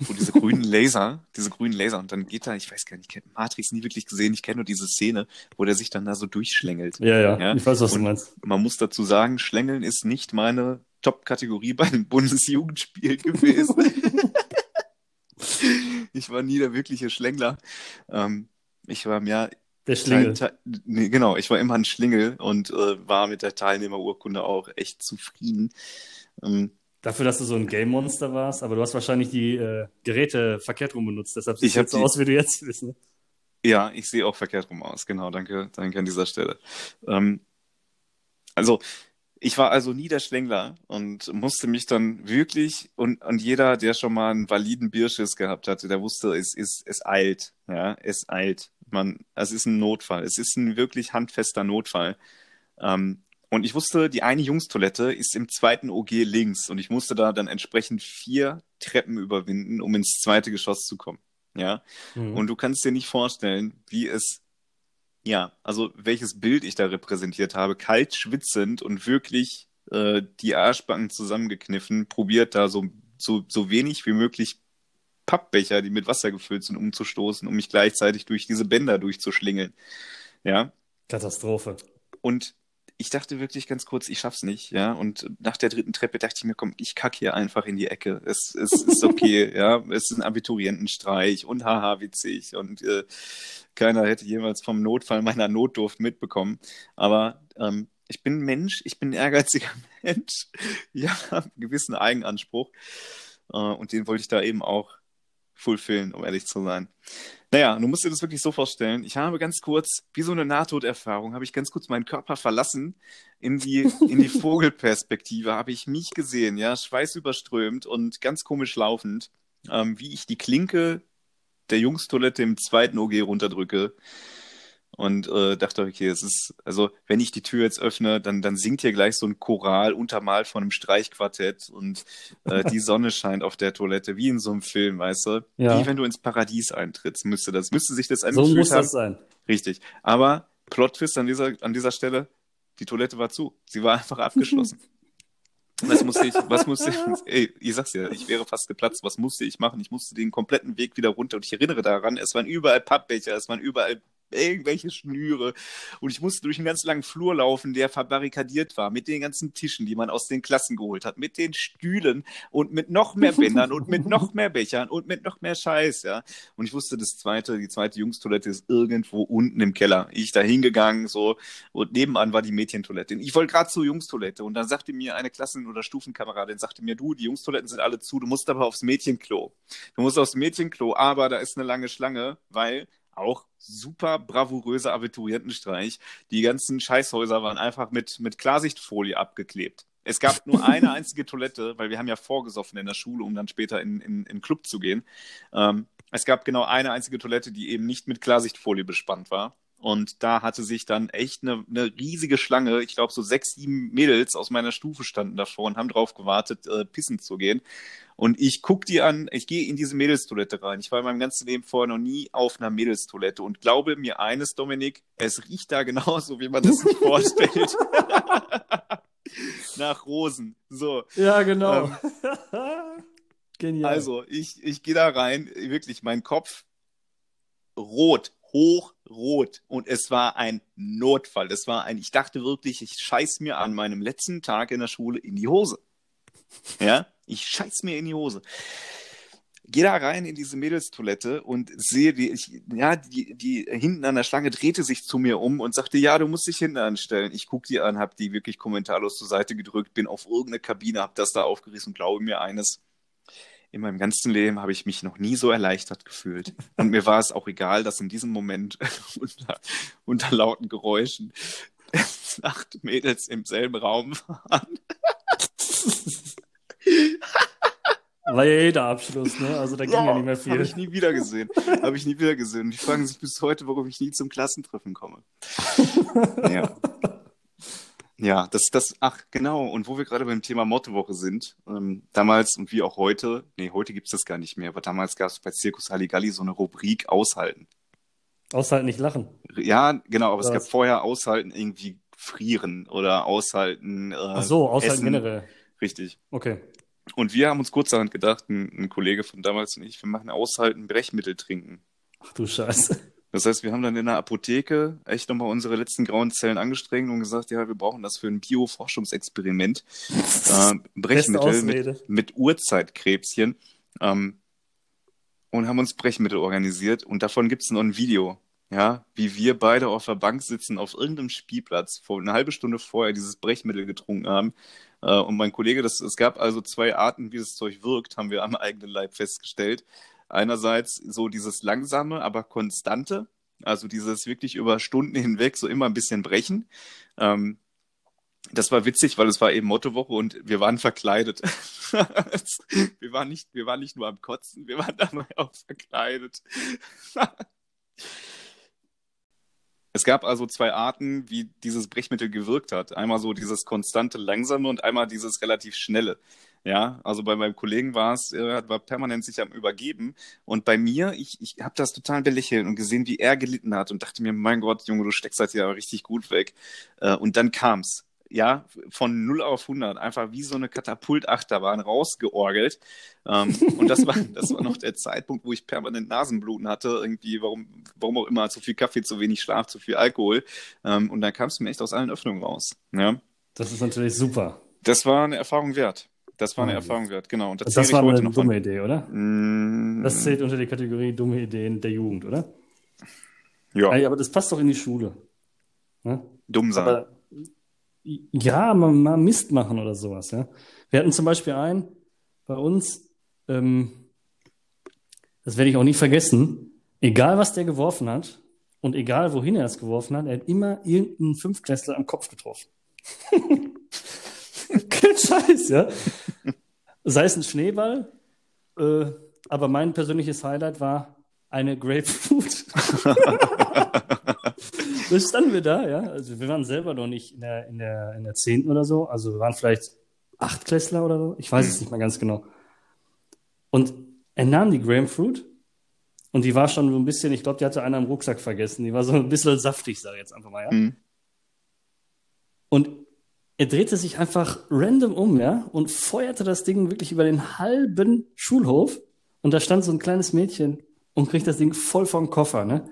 Wo diese grünen Laser, diese grünen Laser, und dann geht da, ich weiß gar nicht, ich kenne Matrix nie wirklich gesehen, ich kenne nur diese Szene, wo der sich dann da so durchschlängelt. Ja, ja, ja? ich weiß, was und du meinst. Man muss dazu sagen, Schlängeln ist nicht meine Top-Kategorie bei den Bundesjugendspielen gewesen. ich war nie der wirkliche Schlängler. Ähm, ich war mehr der Schlingel. nee, genau, ich war immer ein Schlingel und äh, war mit der Teilnehmerurkunde auch echt zufrieden. Ähm, Dafür, dass du so ein Game-Monster warst, aber du hast wahrscheinlich die äh, Geräte verkehrt rum benutzt, deshalb sieht es so aus, wie du jetzt bist. Ne? Ja, ich sehe auch verkehrt rum aus, genau, danke, danke an dieser Stelle. Ähm, also, ich war also nie der Schlängler und musste mich dann wirklich, und, und jeder, der schon mal einen validen Bierschiss gehabt hatte, der wusste, es, es, es eilt, ja, es eilt man, es ist ein Notfall. Es ist ein wirklich handfester Notfall. Ähm, und ich wusste, die eine Jungstoilette ist im zweiten OG links und ich musste da dann entsprechend vier Treppen überwinden, um ins zweite Geschoss zu kommen. Ja. Mhm. Und du kannst dir nicht vorstellen, wie es, ja, also welches Bild ich da repräsentiert habe, kalt schwitzend und wirklich äh, die Arschbacken zusammengekniffen, probiert da so, so, so wenig wie möglich Pappbecher, die mit Wasser gefüllt sind, umzustoßen, um mich gleichzeitig durch diese Bänder durchzuschlingeln. Ja. Katastrophe. Und ich dachte wirklich ganz kurz, ich schaff's nicht, ja. Und nach der dritten Treppe dachte ich mir, komm, ich kack hier einfach in die Ecke. Es, es ist okay, ja. Es ist ein Abiturientenstreich und haha, witzig. Und äh, keiner hätte jemals vom Notfall meiner Notdurft mitbekommen. Aber ähm, ich bin Mensch, ich bin ein ehrgeiziger Mensch. Ja, einen gewissen Eigenanspruch. Äh, und den wollte ich da eben auch fulfillen, um ehrlich zu sein. Naja, du musst dir das wirklich so vorstellen. Ich habe ganz kurz, wie so eine Nahtoderfahrung, habe ich ganz kurz meinen Körper verlassen. In die, in die Vogelperspektive habe ich mich gesehen, ja, schweißüberströmt und ganz komisch laufend, ähm, wie ich die Klinke der Jungstoilette im zweiten OG runterdrücke und äh, dachte, okay, es ist, also wenn ich die Tür jetzt öffne, dann, dann singt hier gleich so ein Choral untermalt von einem Streichquartett und äh, die Sonne scheint auf der Toilette, wie in so einem Film, weißt du? Ja. Wie wenn du ins Paradies eintrittst, müsste das, müsste sich das angefühlt So muss haben. das sein. Richtig. Aber Plot-Twist an dieser, an dieser Stelle, die Toilette war zu. Sie war einfach abgeschlossen. Was musste ich, was musste ich, ey, ich sag's ja, ich wäre fast geplatzt, was musste ich machen? Ich musste den kompletten Weg wieder runter und ich erinnere daran, es waren überall Pappbecher, es waren überall irgendwelche Schnüre. Und ich musste durch einen ganz langen Flur laufen, der verbarrikadiert war, mit den ganzen Tischen, die man aus den Klassen geholt hat, mit den Stühlen und mit noch mehr Bändern und mit noch mehr Bechern und mit noch mehr Scheiß, ja. Und ich wusste, das zweite, die zweite Jungstoilette ist irgendwo unten im Keller. Ich da hingegangen, so, und nebenan war die Mädchentoilette. Ich wollte gerade zur Jungstoilette und dann sagte mir eine Klassen- oder Stufenkameradin, sagte mir, du, die Jungstoiletten sind alle zu, du musst aber aufs Mädchenklo. Du musst aufs Mädchenklo, aber da ist eine lange Schlange, weil auch super bravouröser Abiturientenstreich. Die ganzen Scheißhäuser waren einfach mit, mit Klarsichtfolie abgeklebt. Es gab nur eine einzige Toilette, weil wir haben ja vorgesoffen in der Schule, um dann später in, in, in Club zu gehen. Ähm, es gab genau eine einzige Toilette, die eben nicht mit Klarsichtfolie bespannt war. Und da hatte sich dann echt eine, eine riesige Schlange, ich glaube so sechs, sieben Mädels aus meiner Stufe standen davor und haben drauf gewartet, äh, pissen zu gehen. Und ich guck die an, ich gehe in diese Mädelstoilette rein. Ich war in meinem ganzen Leben vorher noch nie auf einer Mädelstoilette und glaube mir eines, Dominik, es riecht da genauso, wie man das sich vorstellt. Nach Rosen. So. Ja, genau. Ähm, Genial. Also, ich, ich gehe da rein, wirklich, mein Kopf rot, hochrot. Und es war ein Notfall. Es war ein, ich dachte wirklich, ich scheiß mir an meinem letzten Tag in der Schule in die Hose. Ja, ich scheiß mir in die Hose. Geh da rein in diese Mädelstoilette und sehe die, ich, ja, die, die hinten an der Schlange drehte sich zu mir um und sagte, ja, du musst dich hinten anstellen. Ich guck die an, hab die wirklich kommentarlos zur Seite gedrückt, bin auf irgendeine Kabine, hab das da aufgerissen und glaube mir eines, in meinem ganzen Leben habe ich mich noch nie so erleichtert gefühlt. Und mir war es auch egal, dass in diesem Moment unter, unter lauten Geräuschen acht Mädels im selben Raum waren. War ja jeder Abschluss, ne? Also da ging ja, nicht mehr viel. Habe ich nie wieder gesehen. Habe ich nie wieder gesehen. Und die fragen sich bis heute, warum ich nie zum Klassentreffen komme. ja. Ja, das, das, ach genau, und wo wir gerade beim Thema Mottowoche sind, ähm, damals und wie auch heute, nee, heute gibt's das gar nicht mehr, aber damals gab es bei Zirkus Halligalli so eine Rubrik Aushalten. Aushalten, nicht lachen. Ja, genau, aber oder es gab vorher Aushalten irgendwie frieren oder Aushalten. Äh, ach so, Aushalten essen. generell. Richtig. Okay. Und wir haben uns kurzerhand gedacht, ein, ein Kollege von damals und ich, wir machen Aushalten, Brechmittel trinken. Ach du Scheiße. Das heißt, wir haben dann in der Apotheke echt nochmal unsere letzten grauen Zellen angestrengt und gesagt, ja, wir brauchen das für ein Bio-Forschungsexperiment. äh, Brechmittel mit, mit Urzeitkrebschen. Ähm, und haben uns Brechmittel organisiert und davon gibt es noch ein Video. Ja, wie wir beide auf der Bank sitzen auf irgendeinem Spielplatz, vor eine halbe Stunde vorher dieses Brechmittel getrunken haben. Äh, und mein Kollege, das, es gab also zwei Arten, wie das Zeug wirkt, haben wir am eigenen Leib festgestellt. Einerseits so dieses langsame, aber konstante, also dieses wirklich über Stunden hinweg so immer ein bisschen brechen. Ähm, das war witzig, weil es war eben Mottowoche und wir waren verkleidet. wir, waren nicht, wir waren nicht nur am Kotzen, wir waren dabei auch verkleidet. es gab also zwei Arten, wie dieses Brechmittel gewirkt hat. Einmal so dieses konstante Langsame und einmal dieses relativ schnelle. Ja, also bei meinem Kollegen war es, er war permanent sich am Übergeben. Und bei mir, ich, ich habe das total belächelt und gesehen, wie er gelitten hat und dachte mir, mein Gott, Junge, du steckst halt ja richtig gut weg. Äh, und dann kam's. Ja, von 0 auf 100, einfach wie so eine Katapultachterbahn rausgeorgelt. Ähm, und das war, das war noch der Zeitpunkt, wo ich permanent Nasenbluten hatte. Irgendwie, warum, warum auch immer, zu viel Kaffee, zu wenig Schlaf, zu viel Alkohol. Ähm, und dann kam es mir echt aus allen Öffnungen raus. Ja. Das ist natürlich super. Das war eine Erfahrung wert. Das war eine Erfahrung wert, genau. Und das, das war eine dumme von... Idee, oder? Mm. Das zählt unter die Kategorie dumme Ideen der Jugend, oder? Ja. Aber das passt doch in die Schule. Ne? Dumm sein. Aber, ja, mal, mal Mist machen oder sowas, ja. Wir hatten zum Beispiel einen bei uns, ähm, das werde ich auch nie vergessen, egal was der geworfen hat und egal wohin er es geworfen hat, er hat immer irgendeinen Fünftklässler am Kopf getroffen. Kein Scheiß, ja. Sei es ein Schneeball, äh, aber mein persönliches Highlight war eine Grapefruit. da standen wir da, ja. Also wir waren selber noch nicht in der, in der, in der 10. oder so. Also wir waren vielleicht Achtklässler oder so. Ich weiß es nicht mehr ganz genau. Und er nahm die Grapefruit und die war schon so ein bisschen, ich glaube, die hatte einer im Rucksack vergessen. Die war so ein bisschen saftig, sage ich jetzt einfach mal, ja. Mhm. Und er drehte sich einfach random um, ja, und feuerte das Ding wirklich über den halben Schulhof. Und da stand so ein kleines Mädchen und kriegt das Ding voll vom Koffer, ne?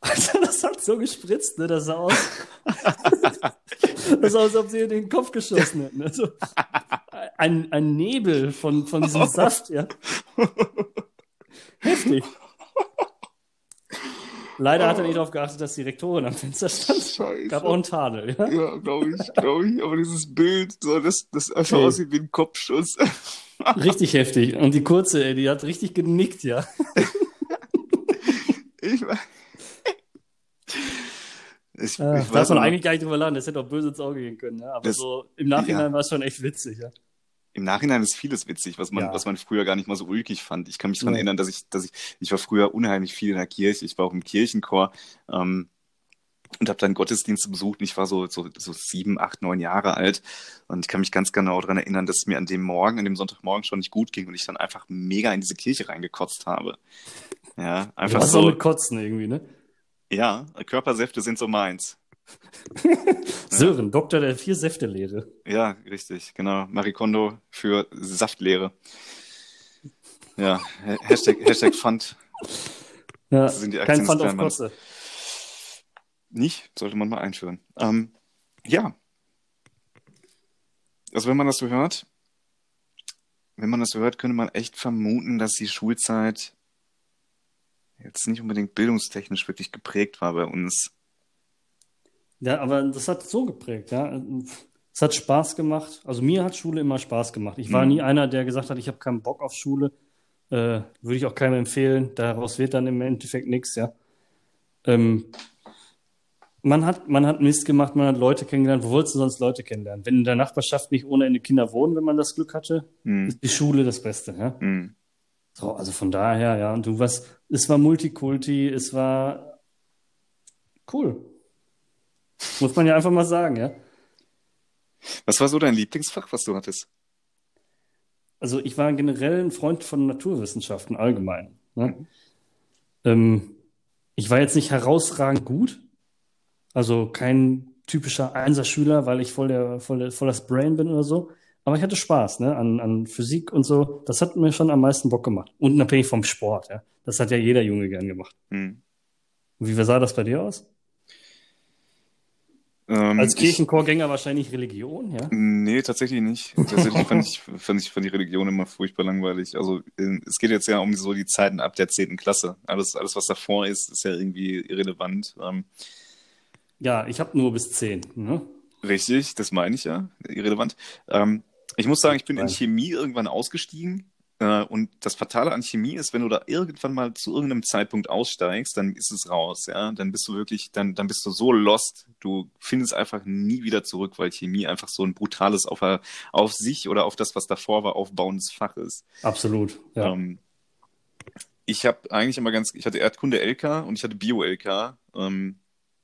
Alter, das hat so gespritzt, ne? Das sah aus. das sah aus, als ob sie in den Kopf geschossen hätten. Also, ein, ein Nebel von, von diesem Saft, ja. Heftig. Leider hat er nicht darauf geachtet, dass die Rektorin am Fenster stand. Scheiße. Gab auch einen Tadel, ja? Ja, glaube ich, glaube ich. Aber dieses Bild, so, das, das einfach okay. aussieht wie ein Kopfschuss. Richtig heftig. Und die kurze, ey, die hat richtig genickt, ja. ich weiß. Ich, äh, ich darf man eigentlich gar nicht drüber lachen, das hätte auch böse ins Auge gehen können, ne? aber das, so im Nachhinein ja. war es schon echt witzig. Ja? Im Nachhinein ist vieles witzig, was man, ja. was man früher gar nicht mal so ulkig fand. Ich kann mich daran ja. erinnern, dass ich, dass ich, ich war früher unheimlich viel in der Kirche, ich war auch im Kirchenchor. Ähm, und habe dann Gottesdienste besucht. Und ich war so, so, so sieben, acht, neun Jahre alt. Und ich kann mich ganz genau daran erinnern, dass es mir an dem Morgen, an dem Sonntagmorgen schon nicht gut ging und ich dann einfach mega in diese Kirche reingekotzt habe. Ja, einfach Was so. so mit Kotzen irgendwie, ne? Ja, Körpersäfte sind so meins. Sören, Doktor der Vier-Säfte-Lehre. Ja, richtig, genau. Marikondo für Saftlehre. Ja, Ha- Hashtag, Hashtag Pfand. Ja, kein Pfand auf. Kosse. Nicht? Sollte man mal einführen. Ähm, ja. Also wenn man das so hört, wenn man das so hört, könnte man echt vermuten, dass die Schulzeit jetzt nicht unbedingt bildungstechnisch wirklich geprägt war bei uns. Ja, aber das hat so geprägt, ja. Es hat Spaß gemacht. Also mir hat Schule immer Spaß gemacht. Ich war Mhm. nie einer, der gesagt hat, ich habe keinen Bock auf Schule. Äh, würde ich auch keinem empfehlen. Daraus wird dann im Endeffekt nichts, ja. Ähm, man hat, man hat Mist gemacht, man hat Leute kennengelernt. Wo wolltest du sonst Leute kennenlernen? Wenn in der Nachbarschaft nicht ohne Ende Kinder wohnen, wenn man das Glück hatte, Hm, ist die Schule das Beste, ja. hm. So, also von daher, ja. Und du was, es war Multikulti, es war cool. Muss man ja einfach mal sagen, ja. Was war so dein Lieblingsfach, was du hattest? Also ich war generell ein Freund von Naturwissenschaften allgemein. Ne? Ähm, ich war jetzt nicht herausragend gut, also kein typischer Einserschüler, weil ich voll der, voll der, voll das Brain bin oder so. Aber ich hatte Spaß, ne, an, an Physik und so. Das hat mir schon am meisten Bock gemacht. Unabhängig vom Sport, ja. Das hat ja jeder Junge gern gemacht. Hm. Und wie sah das bei dir aus? Ähm, Als ich- Kirchenchorgänger wahrscheinlich Religion, ja? Nee, tatsächlich nicht. Tatsächlich fand ich, fand ich fand die Religion immer furchtbar langweilig. Also äh, es geht jetzt ja um so die Zeiten ab der zehnten Klasse. Alles, alles, was davor ist, ist ja irgendwie irrelevant. Ähm, Ja, ich habe nur bis zehn. Ne? richtig, das meine ich ja, irrelevant. Ähm, ich muss sagen, ich bin in. Chemie irgendwann ausgestiegen. Äh, und das Fatale an Chemie ist, wenn du da irgendwann mal zu irgendeinem Zeitpunkt aussteigst, dann ist es raus, ja. Dann bist du wirklich, dann, dann bist du so lost, du findest einfach nie wieder zurück, weil Chemie einfach so ein brutales auf, auf sich oder auf das, was davor war, aufbauendes Fach ist. Absolut. Ja. Ähm, ich habe eigentlich immer ganz, ich hatte Erdkunde LK und ich hatte Bio LK. Ähm,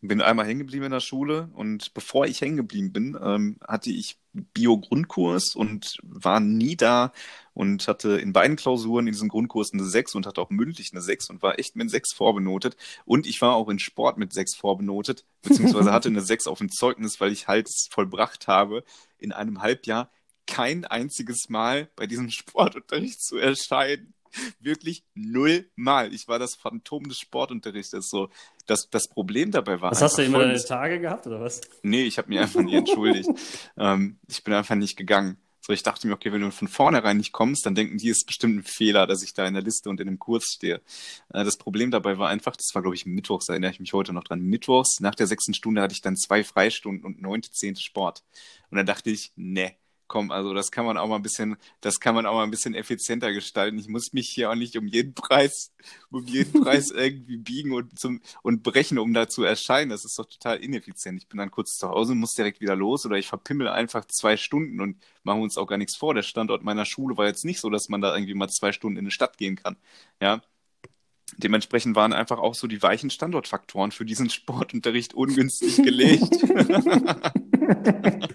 bin einmal hängen geblieben in der Schule und bevor ich hängen geblieben bin, ähm, hatte ich Bio-Grundkurs und war nie da und hatte in beiden Klausuren in diesem Grundkurs eine 6 und hatte auch mündlich eine 6 und war echt mit 6 vorbenotet. Und ich war auch in Sport mit 6 vorbenotet, beziehungsweise hatte eine 6 auf dem Zeugnis, weil ich halt vollbracht habe, in einem Halbjahr kein einziges Mal bei diesem Sportunterricht zu erscheinen. Wirklich null Mal. Ich war das Phantom des Sportunterrichtes. So, das, das Problem dabei war Was hast du immer deine. Tage gehabt oder was? Nee, ich habe mich einfach nie entschuldigt. ähm, ich bin einfach nicht gegangen. So, ich dachte mir, okay, wenn du von vornherein nicht kommst, dann denken die, es ist bestimmt ein Fehler, dass ich da in der Liste und in dem Kurs stehe. Äh, das Problem dabei war einfach, das war, glaube ich, mittwochs, da erinnere ich mich heute noch dran. Mittwochs, nach der sechsten Stunde hatte ich dann zwei Freistunden und neunte, zehnte Sport. Und dann dachte ich, nee, komm, also das kann man auch mal ein bisschen, das kann man auch mal ein bisschen effizienter gestalten. Ich muss mich hier auch nicht um jeden Preis, um jeden Preis irgendwie biegen und zum und brechen, um da zu erscheinen. Das ist doch total ineffizient. Ich bin dann kurz zu Hause, muss direkt wieder los oder ich verpimmel einfach zwei Stunden und machen uns auch gar nichts vor. Der Standort meiner Schule war jetzt nicht so, dass man da irgendwie mal zwei Stunden in eine Stadt gehen kann. Ja. Dementsprechend waren einfach auch so die weichen Standortfaktoren für diesen Sportunterricht ungünstig gelegt.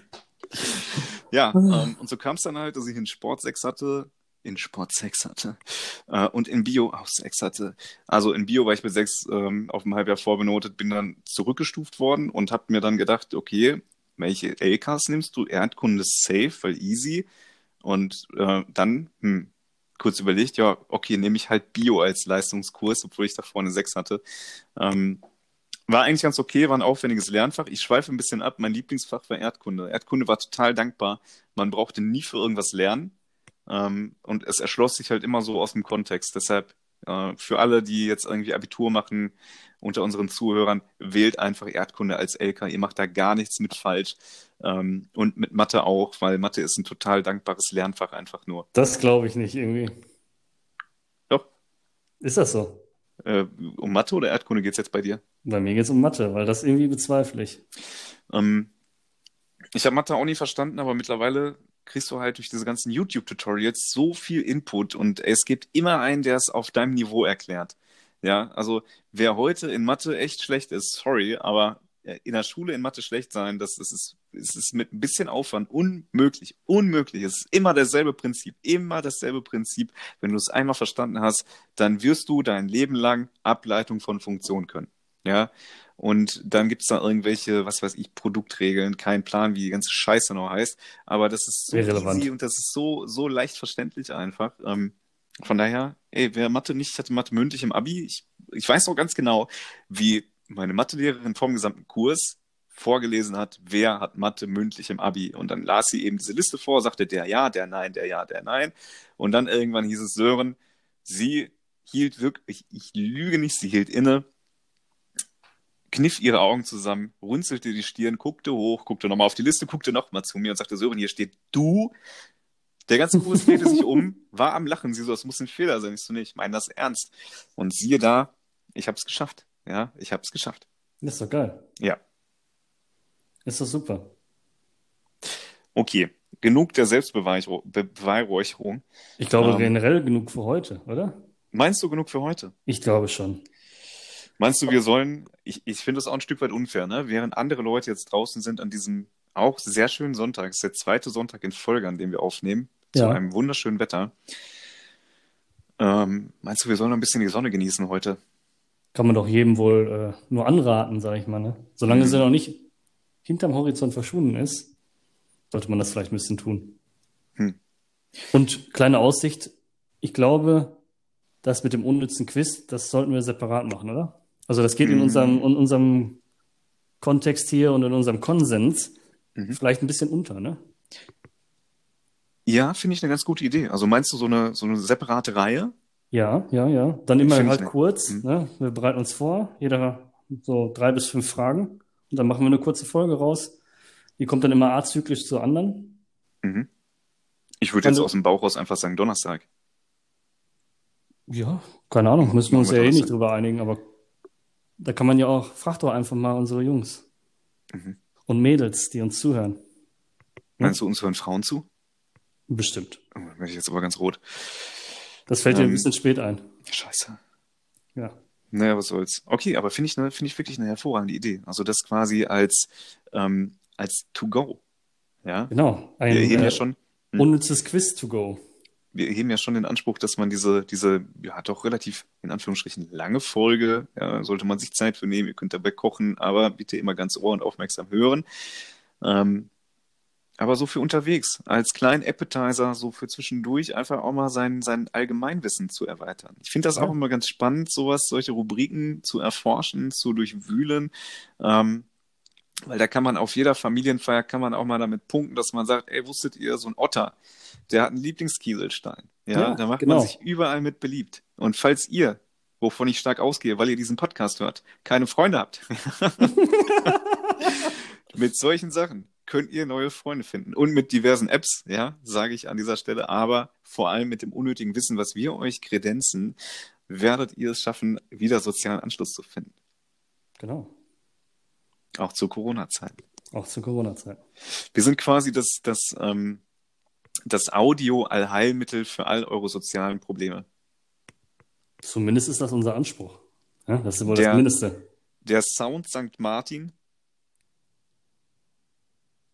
ja, ähm, und so kam es dann halt, dass ich in Sport 6 hatte, in Sport 6 hatte äh, und in Bio auch 6 hatte. Also in Bio war ich mit 6 ähm, auf dem Halbjahr vorbenotet, bin dann zurückgestuft worden und habe mir dann gedacht, okay, welche LKs nimmst du? Erdkunde safe, weil easy. Und äh, dann, hm, kurz überlegt, ja, okay, nehme ich halt Bio als Leistungskurs, obwohl ich da vorne 6 hatte. Ähm, war eigentlich ganz okay, war ein aufwendiges Lernfach. Ich schweife ein bisschen ab. Mein Lieblingsfach war Erdkunde. Erdkunde war total dankbar. Man brauchte nie für irgendwas lernen. Ähm, und es erschloss sich halt immer so aus dem Kontext. Deshalb äh, für alle, die jetzt irgendwie Abitur machen, unter unseren Zuhörern, wählt einfach Erdkunde als LK. Ihr macht da gar nichts mit falsch. Ähm, und mit Mathe auch, weil Mathe ist ein total dankbares Lernfach einfach nur. Das glaube ich nicht irgendwie. Doch. Ist das so? Äh, um Mathe oder Erdkunde geht's jetzt bei dir? Bei mir geht es um Mathe, weil das irgendwie bezweifle ich. Ähm, ich habe Mathe auch nie verstanden, aber mittlerweile kriegst du halt durch diese ganzen YouTube-Tutorials so viel Input und es gibt immer einen, der es auf deinem Niveau erklärt. Ja, also wer heute in Mathe echt schlecht ist, sorry, aber äh, in der Schule in Mathe schlecht sein, das, das ist, es ist mit ein bisschen Aufwand unmöglich. Unmöglich. Es ist immer dasselbe Prinzip. Immer dasselbe Prinzip. Wenn du es einmal verstanden hast, dann wirst du dein Leben lang Ableitung von Funktionen können. Ja. Und dann gibt es da irgendwelche, was weiß ich, Produktregeln, kein Plan, wie die ganze Scheiße noch heißt. Aber das ist so Irrelevant. easy und das ist so, so leicht verständlich einfach. Ähm, von daher, ey, wer Mathe nicht hatte, Mathe mündlich im Abi, ich, ich weiß noch ganz genau, wie meine Mathelehrerin vom gesamten Kurs vorgelesen hat, wer hat Mathe mündlich im Abi. Und dann las sie eben diese Liste vor, sagte der ja, der nein, der ja, der nein. Und dann irgendwann hieß es Sören, sie hielt wirklich, ich, ich lüge nicht, sie hielt inne, kniff ihre Augen zusammen, runzelte die Stirn, guckte hoch, guckte nochmal auf die Liste, guckte nochmal zu mir und sagte, Sören, hier steht du. Der ganze Kurs drehte sich um, war am Lachen. Sie so, das muss ein Fehler sein. Ich so, nee, ich meine das ernst. Und siehe da, ich habe es geschafft. Ja, ich habe es geschafft. Das ist doch geil. Ja. Ist doch super. Okay, genug der Selbstbeweihräucherung. Ich glaube Ähm. generell genug für heute, oder? Meinst du genug für heute? Ich glaube schon. Meinst du, wir sollen, ich, ich finde das auch ein Stück weit unfair, ne? Während andere Leute jetzt draußen sind an diesem auch sehr schönen Sonntag, es ist der zweite Sonntag in Folge, an dem wir aufnehmen, zu Ja. einem wunderschönen Wetter. Ähm, meinst du, wir sollen noch ein bisschen die Sonne genießen heute? Kann man doch jedem wohl äh, nur anraten, sage ich mal. Ne? Solange Mhm. sie noch nicht hinterm Horizont verschwunden ist, sollte man das vielleicht ein bisschen tun. Hm. Und kleine Aussicht, ich glaube, das mit dem unnützen Quiz, das sollten wir separat machen, oder? Also das geht in Mhm. unserem, in unserem Kontext hier und in unserem Konsens Mhm. vielleicht ein bisschen unter, ne? Ja, finde ich eine ganz gute Idee. Also meinst du so eine, so eine separate Reihe? Ja, ja, ja. Dann immer halt kurz, Mhm. ne? Wir bereiten uns vor, jeder so drei bis fünf Fragen und dann machen wir eine kurze Folge raus. Die kommt dann immer azyklisch zur anderen. Mhm. Ich würde jetzt Dann- aus dem Bauch raus einfach sagen Donnerstag. Ja, keine Ahnung, müssen wir uns ja eh nicht drüber einigen, aber da kann man ja auch, frag doch einfach mal unsere Jungs Mhm. und Mädels, die uns zuhören. Meinst du, uns hören Frauen zu? Bestimmt. Oh, da werde ich jetzt aber ganz rot. Das fällt dir ein Ähm. bisschen spät ein. Scheiße. Ja. Naja, was soll's. Okay, aber finde ich, ne, finde ich wirklich eine hervorragende Idee. Also das quasi als, ähm, als To-Go. Ja. Genau. Ein Wir äh, ja schon, hm. unnützes Quiz to go. Wir heben ja schon den Anspruch, dass man diese, diese, ja, doch relativ, in Anführungsstrichen, lange Folge, ja, sollte man sich Zeit für nehmen. Ihr könnt dabei kochen, aber bitte immer ganz ohr und aufmerksam hören. Ähm, aber so für unterwegs, als kleinen Appetizer, so für zwischendurch, einfach auch mal sein, sein Allgemeinwissen zu erweitern. Ich finde das Ja. auch immer ganz spannend, sowas, solche Rubriken zu erforschen, zu durchwühlen. Ähm, weil da kann man auf jeder Familienfeier kann man auch mal damit punkten, dass man sagt, ey, wusstet ihr, so ein Otter, der hat einen Lieblingskieselstein. Ja, Ja, da macht genau. man sich überall mit beliebt. Und falls ihr, wovon ich stark ausgehe, weil ihr diesen Podcast hört, keine Freunde habt, mit solchen Sachen könnt ihr neue Freunde finden. Und mit diversen Apps, ja, sage ich an dieser Stelle, aber vor allem mit dem unnötigen Wissen, was wir euch kredenzen, werdet ihr es schaffen, wieder sozialen Anschluss zu finden. Genau. Auch zur Corona-Zeit. Auch zur Corona-Zeit. Wir sind quasi das, das, ähm, das Audio-Allheilmittel für all eure sozialen Probleme. Zumindest ist das unser Anspruch. Ja, das ist wohl Der- das Mindeste. Der Sound St. Martin.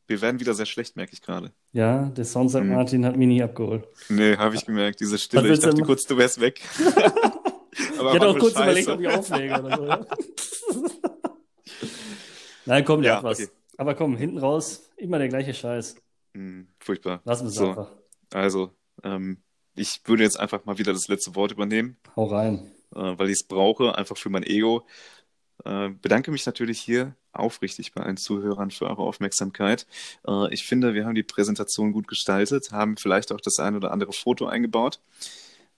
Wir werden wieder sehr schlecht, merke ich gerade. Ja, der Sound St. Mhm. Martin hat mich nie abgeholt. Nee, habe ich gemerkt, diese Stille. Ich dachte kurz, du wärst weg. Aber Ich hatte auch kurz Scheiße. überlegt, ob ich auflege oder so. Ja? Nein, komm, der Ja, hat was. okay. Aber komm, hinten raus, immer der gleiche Scheiß. Hm, furchtbar. Lassen wir es So. einfach. Also, ähm, ich würde jetzt einfach mal wieder das letzte Wort übernehmen, Hau rein. äh, weil ich es brauche, einfach für mein Ego. Äh, bedanke mich natürlich hier aufrichtig bei allen Zuhörern für eure Aufmerksamkeit. Äh, ich finde, wir haben die Präsentation gut gestaltet, haben vielleicht auch das ein oder andere Foto eingebaut.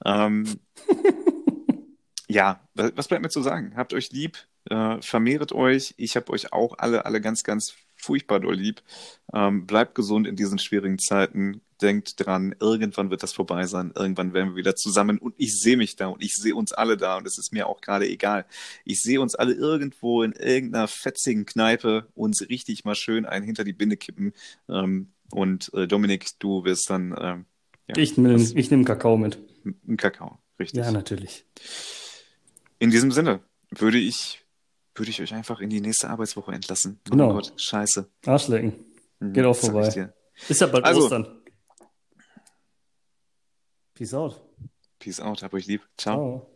Ähm, ja, wa- was bleibt mir zu sagen? Habt euch lieb, äh, vermehret euch. Ich habe euch auch alle, alle ganz, ganz furchtbar doll lieb. Ähm, bleibt gesund in diesen schwierigen Zeiten. Denkt dran, irgendwann wird das vorbei sein. Irgendwann werden wir wieder zusammen. Und ich sehe mich da und ich sehe uns alle da. Und es ist mir auch gerade egal. Ich sehe uns alle irgendwo in irgendeiner fetzigen Kneipe uns richtig mal schön einen hinter die Binde kippen. Ähm, und äh, Dominik, du wirst dann ähm, ja, Ich nehme ich nehm Kakao mit. einen Kakao. Richtig. Ja, natürlich. In diesem Sinne würde ich würde ich euch einfach in die nächste Arbeitswoche entlassen. Oh Genau. Gott, scheiße. Arschlecken. Mhm, Geht auch vorbei. Ist ja bald Also. Ostern. Peace out. Peace out, hab euch lieb. Ciao. Ciao.